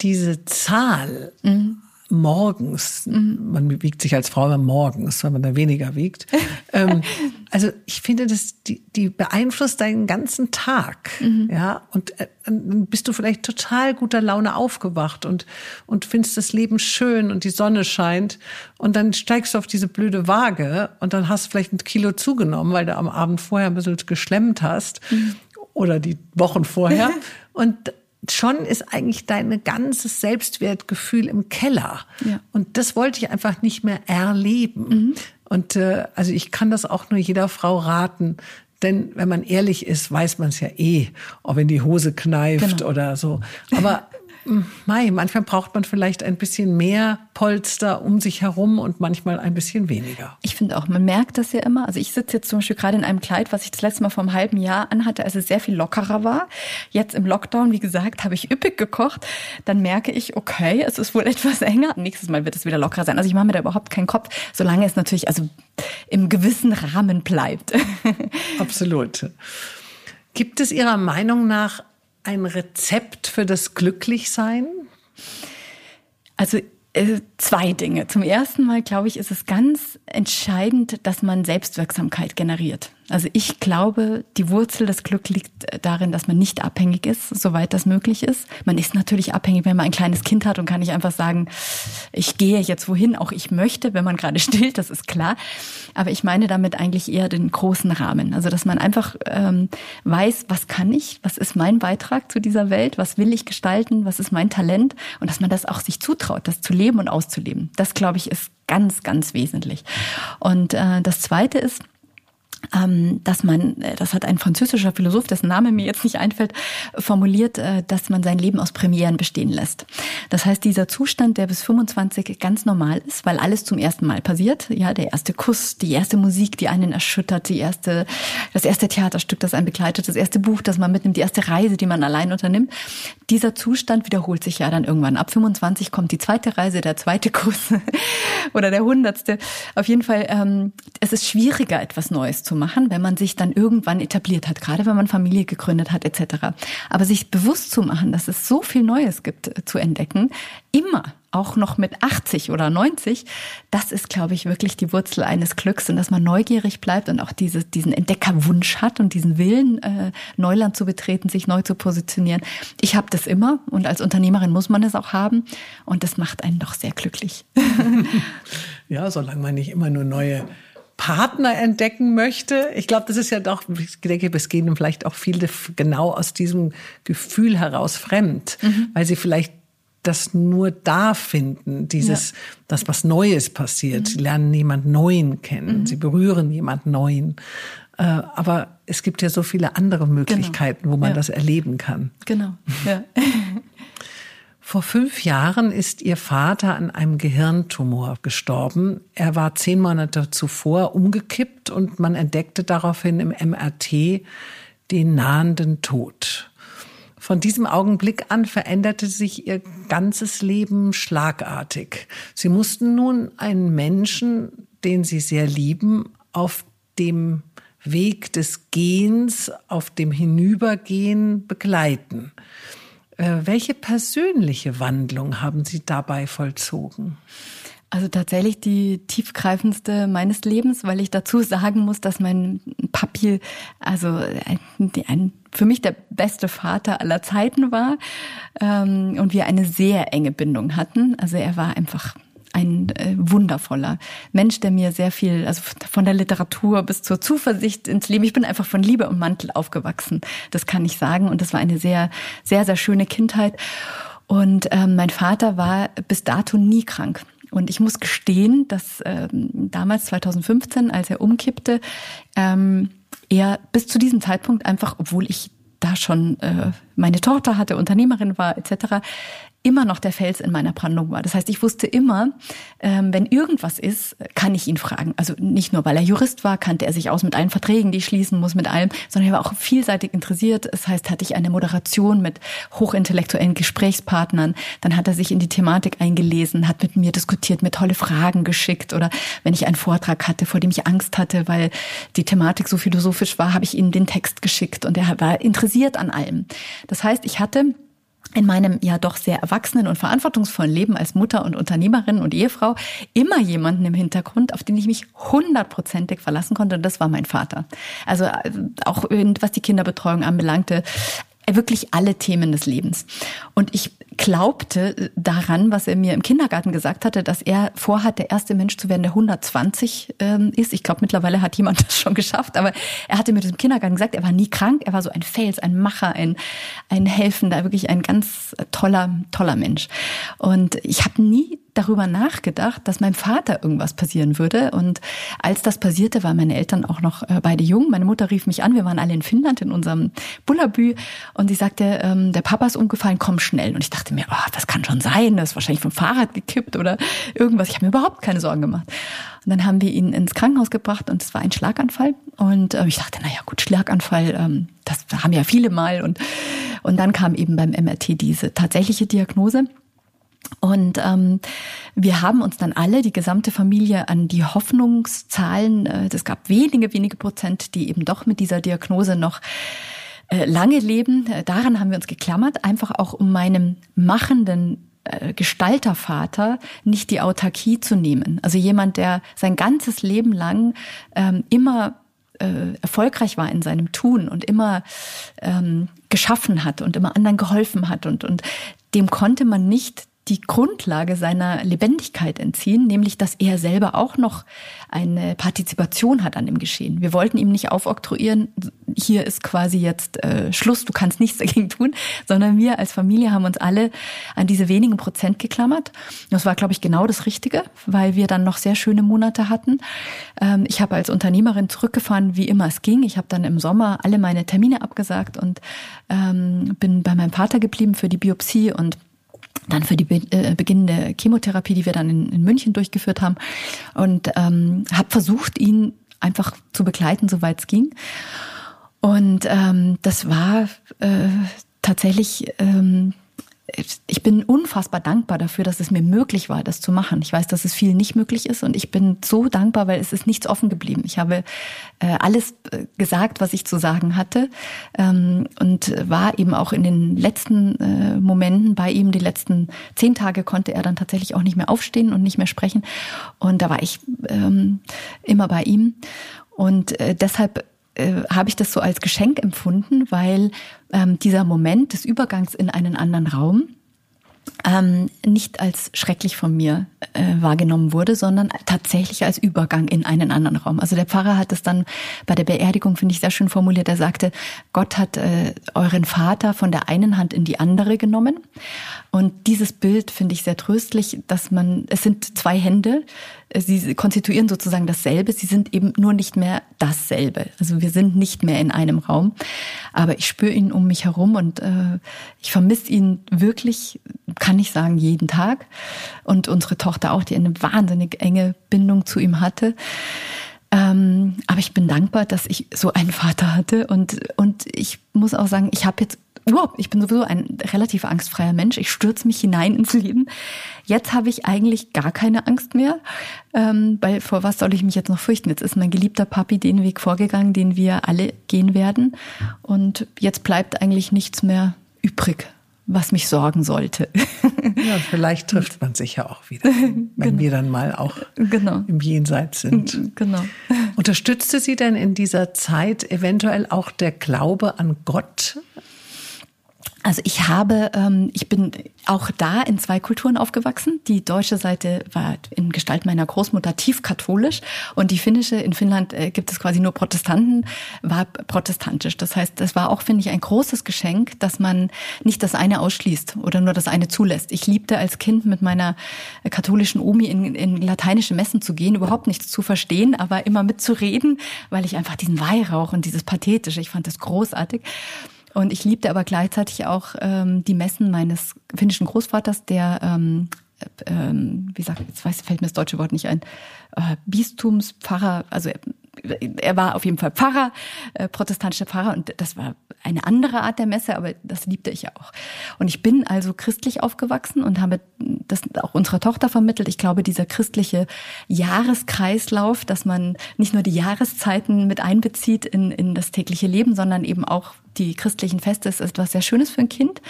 diese Zahl mhm morgens, mhm. man wiegt sich als Frau immer morgens, weil man da weniger wiegt. ähm, also ich finde, das die, die beeinflusst deinen ganzen Tag, mhm. ja. Und äh, dann bist du vielleicht total guter Laune aufgewacht und und findest das Leben schön und die Sonne scheint und dann steigst du auf diese blöde Waage und dann hast du vielleicht ein Kilo zugenommen, weil du am Abend vorher ein bisschen geschlemmt hast mhm. oder die Wochen vorher und schon ist eigentlich dein ganzes Selbstwertgefühl im Keller. Ja. Und das wollte ich einfach nicht mehr erleben. Mhm. Und äh, also ich kann das auch nur jeder Frau raten. Denn wenn man ehrlich ist, weiß man es ja eh, ob in die Hose kneift genau. oder so. Aber Mai, manchmal braucht man vielleicht ein bisschen mehr Polster um sich herum und manchmal ein bisschen weniger. Ich finde auch, man merkt das ja immer. Also ich sitze jetzt zum Beispiel gerade in einem Kleid, was ich das letzte Mal vor einem halben Jahr anhatte, als es sehr viel lockerer war. Jetzt im Lockdown, wie gesagt, habe ich üppig gekocht. Dann merke ich, okay, es ist wohl etwas enger. Nächstes Mal wird es wieder lockerer sein. Also ich mache mir da überhaupt keinen Kopf, solange es natürlich also im gewissen Rahmen bleibt. Absolut. Gibt es Ihrer Meinung nach ein Rezept für das Glücklichsein? Also äh, zwei Dinge. Zum ersten Mal, glaube ich, ist es ganz entscheidend, dass man Selbstwirksamkeit generiert. Also ich glaube, die Wurzel des Glück liegt darin, dass man nicht abhängig ist, soweit das möglich ist. Man ist natürlich abhängig, wenn man ein kleines Kind hat und kann nicht einfach sagen, ich gehe jetzt wohin, auch ich möchte, wenn man gerade stillt, das ist klar. Aber ich meine damit eigentlich eher den großen Rahmen. Also dass man einfach ähm, weiß, was kann ich, was ist mein Beitrag zu dieser Welt, was will ich gestalten, was ist mein Talent und dass man das auch sich zutraut, das zu leben und auszuleben. Das, glaube ich, ist ganz, ganz wesentlich. Und äh, das Zweite ist, dass man, äh, das hat ein französischer Philosoph, dessen Name mir jetzt nicht einfällt, formuliert, äh, dass man sein Leben aus Premieren bestehen lässt. Das heißt, dieser Zustand, der bis 25 ganz normal ist, weil alles zum ersten Mal passiert, ja, der erste Kuss, die erste Musik, die einen erschüttert, die erste, das erste Theaterstück, das einen begleitet, das erste Buch, das man mitnimmt, die erste Reise, die man allein unternimmt. Dieser Zustand wiederholt sich ja dann irgendwann. Ab 25 kommt die zweite Reise, der zweite Kuss oder der hundertste. Auf jeden Fall, ähm, es ist schwieriger, etwas Neues zu machen, wenn man sich dann irgendwann etabliert hat, gerade wenn man Familie gegründet hat etc. Aber sich bewusst zu machen, dass es so viel Neues gibt äh, zu entdecken, immer auch noch mit 80 oder 90, das ist, glaube ich, wirklich die Wurzel eines Glücks und dass man neugierig bleibt und auch diese, diesen Entdeckerwunsch hat und diesen Willen, äh, Neuland zu betreten, sich neu zu positionieren. Ich habe das immer und als Unternehmerin muss man es auch haben und das macht einen doch sehr glücklich. ja, solange man nicht immer nur neue Partner entdecken möchte. Ich glaube, das ist ja doch, ich denke, es gehen vielleicht auch viele genau aus diesem Gefühl heraus fremd, mhm. weil sie vielleicht das nur da finden, dieses, ja. dass was Neues passiert. Mhm. Sie lernen jemand Neuen kennen, mhm. sie berühren jemand Neuen. Äh, aber es gibt ja so viele andere genau. Möglichkeiten, genau. wo man ja. das erleben kann. Genau. Ja. Vor fünf Jahren ist ihr Vater an einem Gehirntumor gestorben. Er war zehn Monate zuvor umgekippt und man entdeckte daraufhin im MRT den nahenden Tod. Von diesem Augenblick an veränderte sich ihr ganzes Leben schlagartig. Sie mussten nun einen Menschen, den sie sehr lieben, auf dem Weg des Gehens, auf dem Hinübergehen begleiten. Äh, welche persönliche Wandlung haben Sie dabei vollzogen? Also tatsächlich die tiefgreifendste meines Lebens, weil ich dazu sagen muss, dass mein Papi also ein, ein für mich der beste Vater aller Zeiten war ähm, und wir eine sehr enge Bindung hatten. Also er war einfach ein äh, wundervoller Mensch, der mir sehr viel, also von der Literatur bis zur Zuversicht ins Leben. Ich bin einfach von Liebe und Mantel aufgewachsen. Das kann ich sagen. Und das war eine sehr, sehr, sehr schöne Kindheit. Und ähm, mein Vater war bis dato nie krank. Und ich muss gestehen, dass ähm, damals 2015, als er umkippte, ähm, er bis zu diesem Zeitpunkt einfach, obwohl ich da schon äh, meine Tochter hatte, Unternehmerin war etc., immer noch der Fels in meiner Brandung war. Das heißt, ich wusste immer, ähm, wenn irgendwas ist, kann ich ihn fragen. Also nicht nur, weil er Jurist war, kannte er sich aus mit allen Verträgen, die ich schließen muss, mit allem, sondern er war auch vielseitig interessiert. Das heißt, hatte ich eine Moderation mit hochintellektuellen Gesprächspartnern, dann hat er sich in die Thematik eingelesen, hat mit mir diskutiert, mir tolle Fragen geschickt oder wenn ich einen Vortrag hatte, vor dem ich Angst hatte, weil die Thematik so philosophisch war, habe ich ihm den Text geschickt und er war interessiert an allem. Das heißt, ich hatte in meinem ja doch sehr erwachsenen und verantwortungsvollen Leben als Mutter und Unternehmerin und Ehefrau immer jemanden im Hintergrund, auf den ich mich hundertprozentig verlassen konnte und das war mein Vater. Also äh, auch was die Kinderbetreuung anbelangte, wirklich alle Themen des Lebens. Und ich glaubte daran, was er mir im Kindergarten gesagt hatte, dass er vorhat, der erste Mensch zu werden, der 120 ähm, ist. Ich glaube, mittlerweile hat jemand das schon geschafft, aber er hatte mir das im Kindergarten gesagt, er war nie krank, er war so ein Fels, ein Macher, ein, ein Helfender, wirklich ein ganz toller, toller Mensch. Und ich habe nie darüber nachgedacht, dass meinem Vater irgendwas passieren würde. Und als das passierte, waren meine Eltern auch noch äh, beide jung. Meine Mutter rief mich an, wir waren alle in Finnland in unserem Bullabü und sie sagte, ähm, der Papa ist umgefallen, komm schnell. Und ich dachte mir, oh, das kann schon sein, das ist wahrscheinlich vom Fahrrad gekippt oder irgendwas. Ich habe mir überhaupt keine Sorgen gemacht. Und dann haben wir ihn ins Krankenhaus gebracht und es war ein Schlaganfall. Und äh, ich dachte, naja gut, Schlaganfall, ähm, das haben ja viele mal. Und, und dann kam eben beim MRT diese tatsächliche Diagnose. Und ähm, wir haben uns dann alle, die gesamte Familie, an die Hoffnungszahlen, äh, es gab wenige, wenige Prozent, die eben doch mit dieser Diagnose noch äh, lange leben. Äh, daran haben wir uns geklammert, einfach auch um meinem machenden äh, Gestaltervater nicht die Autarkie zu nehmen. Also jemand, der sein ganzes Leben lang ähm, immer äh, erfolgreich war in seinem Tun und immer ähm, geschaffen hat und immer anderen geholfen hat und, und dem konnte man nicht die Grundlage seiner Lebendigkeit entziehen, nämlich dass er selber auch noch eine Partizipation hat an dem Geschehen. Wir wollten ihm nicht aufoktroyieren, hier ist quasi jetzt äh, Schluss, du kannst nichts dagegen tun, sondern wir als Familie haben uns alle an diese wenigen Prozent geklammert. Das war, glaube ich, genau das Richtige, weil wir dann noch sehr schöne Monate hatten. Ähm, ich habe als Unternehmerin zurückgefahren, wie immer es ging. Ich habe dann im Sommer alle meine Termine abgesagt und ähm, bin bei meinem Vater geblieben für die Biopsie und dann für die Be äh, beginnende Chemotherapie, die wir dann in, in München durchgeführt haben und ähm, habe versucht, ihn einfach zu begleiten, soweit es ging. Und ähm, das war äh, tatsächlich ähm, ich bin unfassbar dankbar dafür, dass es mir möglich war, das zu machen. Ich weiß, dass es viel nicht möglich ist und ich bin so dankbar, weil es ist nichts offen geblieben. Ich habe äh, alles äh, gesagt, was ich zu sagen hatte ähm, und war eben auch in den letzten äh, Momenten bei ihm. Die letzten zehn Tage konnte er dann tatsächlich auch nicht mehr aufstehen und nicht mehr sprechen und da war ich ähm, immer bei ihm und äh, deshalb äh, habe ich das so als Geschenk empfunden, weil ähm, dieser Moment des Übergangs in einen anderen Raum ähm, nicht als schrecklich von mir äh, wahrgenommen wurde, sondern tatsächlich als Übergang in einen anderen Raum. Also der Pfarrer hat es dann bei der Beerdigung, finde ich, sehr schön formuliert. Er sagte, Gott hat äh, euren Vater von der einen Hand in die andere genommen. Und dieses Bild finde ich sehr tröstlich, dass man, es sind zwei Hände, sie konstituieren sozusagen dasselbe, sie sind eben nur nicht mehr dasselbe. Also wir sind nicht mehr in einem Raum, aber ich spüre ihn um mich herum und äh, ich vermisse ihn wirklich, kann ich sagen, jeden Tag. Und unsere Tochter auch, die eine wahnsinnig enge Bindung zu ihm hatte. Ähm, aber ich bin dankbar, dass ich so einen Vater hatte und und ich muss auch sagen, ich habe jetzt überhaupt, ich bin sowieso ein relativ angstfreier Mensch. Ich stürze mich hinein ins Leben. Jetzt habe ich eigentlich gar keine Angst mehr, ähm, weil vor was soll ich mich jetzt noch fürchten? Jetzt ist mein geliebter Papi den Weg vorgegangen, den wir alle gehen werden. Und jetzt bleibt eigentlich nichts mehr übrig, was mich sorgen sollte. Ja, vielleicht trifft man sich ja auch wieder, wenn genau. wir dann mal auch genau. im Jenseits sind. Genau. Unterstützte Sie denn in dieser Zeit eventuell auch der Glaube an Gott? Also ich habe, ähm, ich bin auch da in zwei Kulturen aufgewachsen. Die deutsche Seite war in Gestalt meiner Großmutter tief katholisch und die finnische, in Finnland äh, gibt es quasi nur Protestanten, war protestantisch. Das heißt, das war auch, finde ich, ein großes Geschenk, dass man nicht das eine ausschließt oder nur das eine zulässt. Ich liebte als Kind mit meiner katholischen Omi in, in lateinische Messen zu gehen, überhaupt nichts zu verstehen, aber immer mitzureden, weil ich einfach diesen Weihrauch und dieses Pathetische, ich fand das großartig. Und ich liebte aber gleichzeitig auch ähm, die Messen meines finnischen Großvaters, der ähm, ähm, wie sagt, jetzt weiß, fällt mir das deutsche Wort nicht ein, äh, Bistumspfarrer, also er war auf jeden Fall Pfarrer, äh, protestantischer Pfarrer und das war eine andere Art der Messe, aber das liebte ich ja auch. Und ich bin also christlich aufgewachsen und habe das auch unserer Tochter vermittelt. Ich glaube, dieser christliche Jahreskreislauf, dass man nicht nur die Jahreszeiten mit einbezieht in, in das tägliche Leben, sondern eben auch die christlichen Feste, ist etwas sehr Schönes für ein Kind.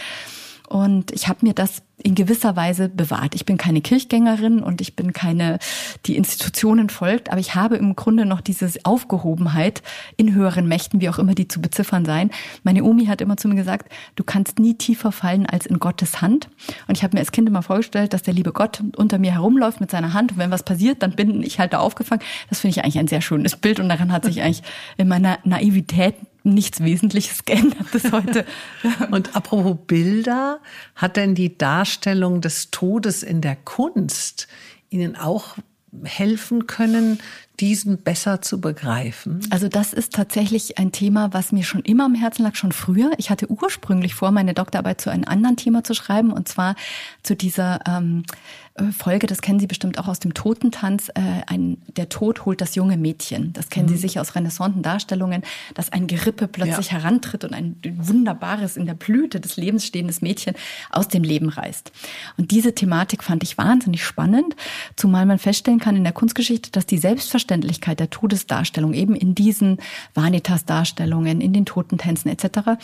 Und ich habe mir das in gewisser Weise bewahrt. Ich bin keine Kirchgängerin und ich bin keine, die Institutionen folgt, aber ich habe im Grunde noch diese Aufgehobenheit in höheren Mächten, wie auch immer die zu beziffern sein. Meine Omi hat immer zu mir gesagt, du kannst nie tiefer fallen als in Gottes Hand. Und ich habe mir als Kind immer vorgestellt, dass der liebe Gott unter mir herumläuft mit seiner Hand und wenn was passiert, dann bin ich halt da aufgefangen. Das finde ich eigentlich ein sehr schönes Bild und daran hat sich eigentlich in meiner Naivität nichts Wesentliches geändert bis heute. Und apropos Bilder, hat denn die Darstellung des Todes in der Kunst Ihnen auch helfen können, diesen besser zu begreifen? Also das ist tatsächlich ein Thema, was mir schon immer am Herzen lag, schon früher. Ich hatte ursprünglich vor, meine Doktorarbeit zu einem anderen Thema zu schreiben, und zwar zu dieser ähm, äh, Folge, das kennen Sie bestimmt auch aus dem Totentanz, äh, ein, der Tod holt das junge Mädchen. Das kennen mhm. Sie sicher aus renaissanten Darstellungen, dass ein Gerippe plötzlich ja. herantritt und ein wunderbares, in der Blüte des Lebens stehendes Mädchen aus dem Leben reißt. Und diese Thematik fand ich wahnsinnig spannend, zumal man feststellen kann in der Kunstgeschichte, dass die Selbstverständlichkeit der Todesdarstellung eben in diesen Vanitas-Darstellungen, in den Totentänzen etc.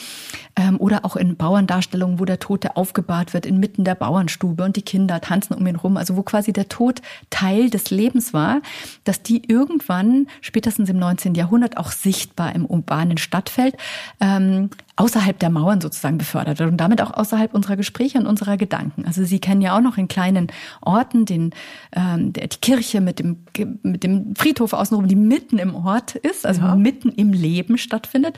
Ähm, oder auch in Bauerndarstellungen, wo der Tote aufgebahrt wird inmitten der Bauernstube und die Kinder tanzen um ihn rum, also wo quasi der Tod Teil des Lebens war, dass die irgendwann, spätestens im 19. Jahrhundert, auch sichtbar im urbanen Stadtfeld ähm, außerhalb der Mauern sozusagen befördert wird und damit auch außerhalb unserer Gespräche und unserer Gedanken. Also Sie kennen ja auch noch in kleinen Orten den, ähm, die Kirche mit dem, mit dem Friedhof außenrum, die mitten im Ort ist, also ja. mitten im Leben stattfindet.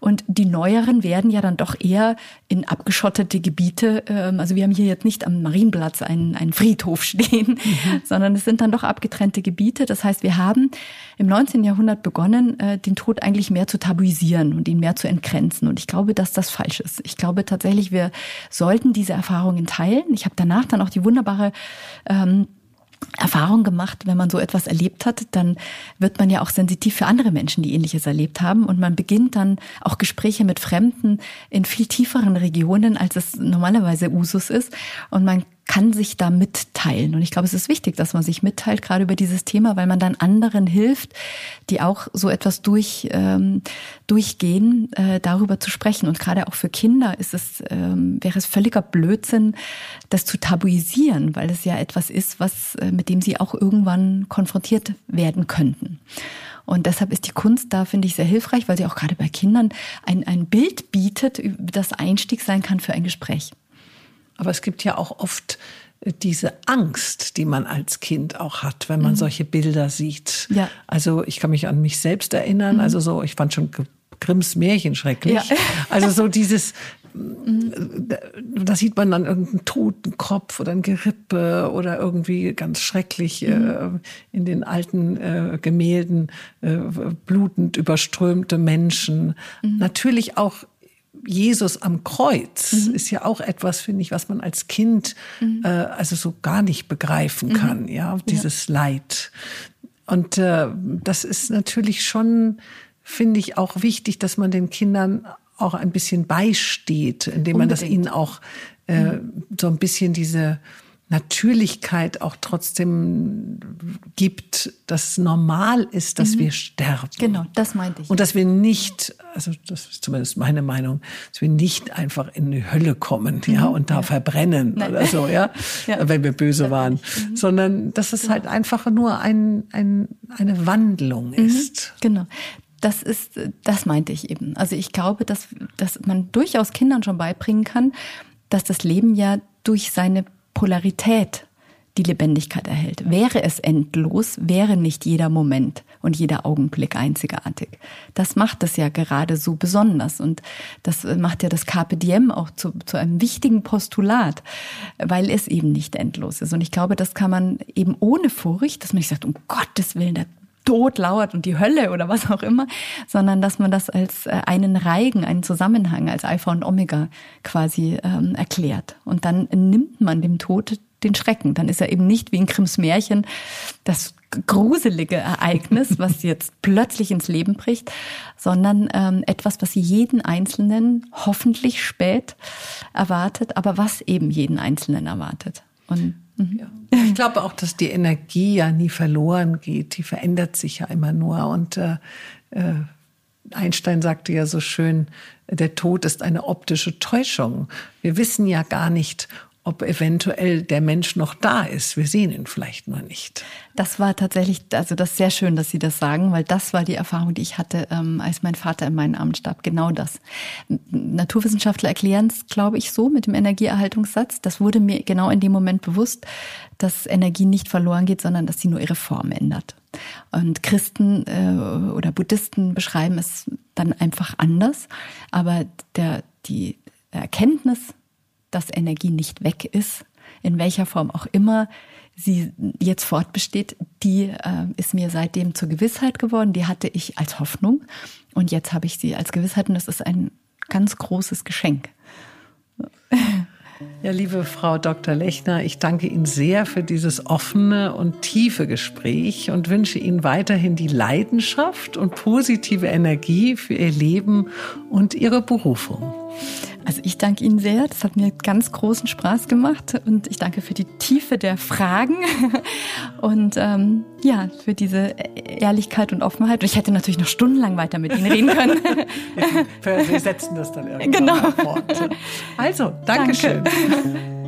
Und die neueren werden ja dann doch eher in abgeschottete Gebiete, ähm, also wir haben hier jetzt nicht am Marienplatz einen, einen Friedhof stehen, mhm. sondern es sind dann doch abgetrennte Gebiete. Das heißt, wir haben im 19. Jahrhundert begonnen, äh, den Tod eigentlich mehr zu tabuisieren und ihn mehr zu entgrenzen. Und ich glaube, glaube, dass das falsch ist. Ich glaube tatsächlich, wir sollten diese Erfahrungen teilen. Ich habe danach dann auch die wunderbare ähm, Erfahrung gemacht, wenn man so etwas erlebt hat, dann wird man ja auch sensitiv für andere Menschen, die ähnliches erlebt haben. Und man beginnt dann auch Gespräche mit Fremden in viel tieferen Regionen, als es normalerweise Usus ist. Und man kann sich da mitteilen. Und ich glaube, es ist wichtig, dass man sich mitteilt, gerade über dieses Thema, weil man dann anderen hilft, die auch so etwas durch, ähm, durchgehen, äh, darüber zu sprechen. Und gerade auch für Kinder ist es, ähm, wäre es völliger Blödsinn, das zu tabuisieren, weil es ja etwas ist, was, äh, mit dem sie auch irgendwann konfrontiert werden könnten. Und deshalb ist die Kunst da, finde ich, sehr hilfreich, weil sie auch gerade bei Kindern ein, ein Bild bietet, das Einstieg sein kann für ein Gespräch. Aber es gibt ja auch oft äh, diese Angst, die man als Kind auch hat, wenn man mhm. solche Bilder sieht. Ja. Also ich kann mich an mich selbst erinnern. Mhm. Also so, ich fand schon Grimms Märchen schrecklich. Ja. Also so dieses, mhm. da sieht man dann irgendeinen toten Kopf oder ein Gerippe oder irgendwie ganz schrecklich äh, mhm. in den alten äh, Gemälden äh, blutend überströmte Menschen. Mhm. Natürlich auch Jesus am Kreuz mhm. ist ja auch etwas, finde ich, was man als Kind mhm. äh, also so gar nicht begreifen mhm. kann, mhm. ja, dieses ja. Leid. Und äh, das ist natürlich schon, finde ich, auch wichtig, dass man den Kindern auch ein bisschen beisteht, indem man das ihnen auch äh, mhm. so ein bisschen diese Natürlichkeit auch trotzdem gibt, dass normal ist, dass mhm. wir sterben. Genau, das meinte ich. Und dass wir nicht, also das ist zumindest meine Meinung, dass wir nicht einfach in die Hölle kommen, mhm. ja, und da ja. verbrennen Nein. oder so, ja, ja, wenn wir böse waren, mhm. sondern dass es halt einfach nur ein, ein, eine Wandlung mhm. ist. Genau das ist, das meinte ich eben. Also ich glaube, dass, dass man durchaus Kindern schon beibringen kann, dass das Leben ja durch seine Polarität die Lebendigkeit erhält. Wäre es endlos, wäre nicht jeder Moment und jeder Augenblick einzigartig. Das macht es ja gerade so besonders und das macht ja das Carpe Diem auch zu, zu einem wichtigen Postulat, weil es eben nicht endlos ist. Und ich glaube, das kann man eben ohne Furcht, dass man nicht sagt, um Gottes Willen, der Tod lauert und die Hölle oder was auch immer, sondern dass man das als äh, einen Reigen, einen Zusammenhang, als Alpha und Omega quasi ähm, erklärt. Und dann nimmt man dem Tod den Schrecken. Dann ist er eben nicht wie in Grimms Märchen das gruselige Ereignis, was jetzt plötzlich ins Leben bricht, sondern ähm, etwas, was jeden Einzelnen hoffentlich spät erwartet, aber was eben jeden Einzelnen erwartet. Und mhm. ja. Ich glaube auch, dass die Energie ja nie verloren geht. Die verändert sich ja immer nur. Und äh, äh, Einstein sagte ja so schön, der Tod ist eine optische Täuschung. Wir wissen ja gar nicht, ob eventuell der Mensch noch da ist. Wir sehen ihn vielleicht nur nicht. Das war tatsächlich, also das ist sehr schön, dass Sie das sagen, weil das war die Erfahrung, die ich hatte, ähm, als mein Vater in meinen Arm starb. Genau das. Naturwissenschaftler erklären es, glaube ich, so mit dem Energieerhaltungssatz. Das wurde mir genau in dem Moment bewusst, dass Energie nicht verloren geht, sondern dass sie nur ihre Form ändert. Und Christen äh, oder Buddhisten beschreiben es dann einfach anders. Aber der, die Erkenntnis dass Energie nicht weg ist, in welcher Form auch immer sie jetzt fortbesteht, die äh, ist mir seitdem zur Gewissheit geworden. Die hatte ich als Hoffnung und jetzt habe ich sie als Gewissheit und das ist ein ganz großes Geschenk. Ja, liebe Frau Dr. Lechner, ich danke Ihnen sehr für dieses offene und tiefe Gespräch und wünsche Ihnen weiterhin die Leidenschaft und positive Energie für Ihr Leben und Ihre Berufung. Also ich danke Ihnen sehr. Das hat mir ganz großen Spaß gemacht und ich danke für die Tiefe der Fragen und ähm, ja, für diese Ehrlichkeit und Offenheit. Und ich hätte natürlich noch stundenlang weiter mit Ihnen reden können. Wir setzen das dann irgendwann genau. fort. Also, Dankeschön. Danke.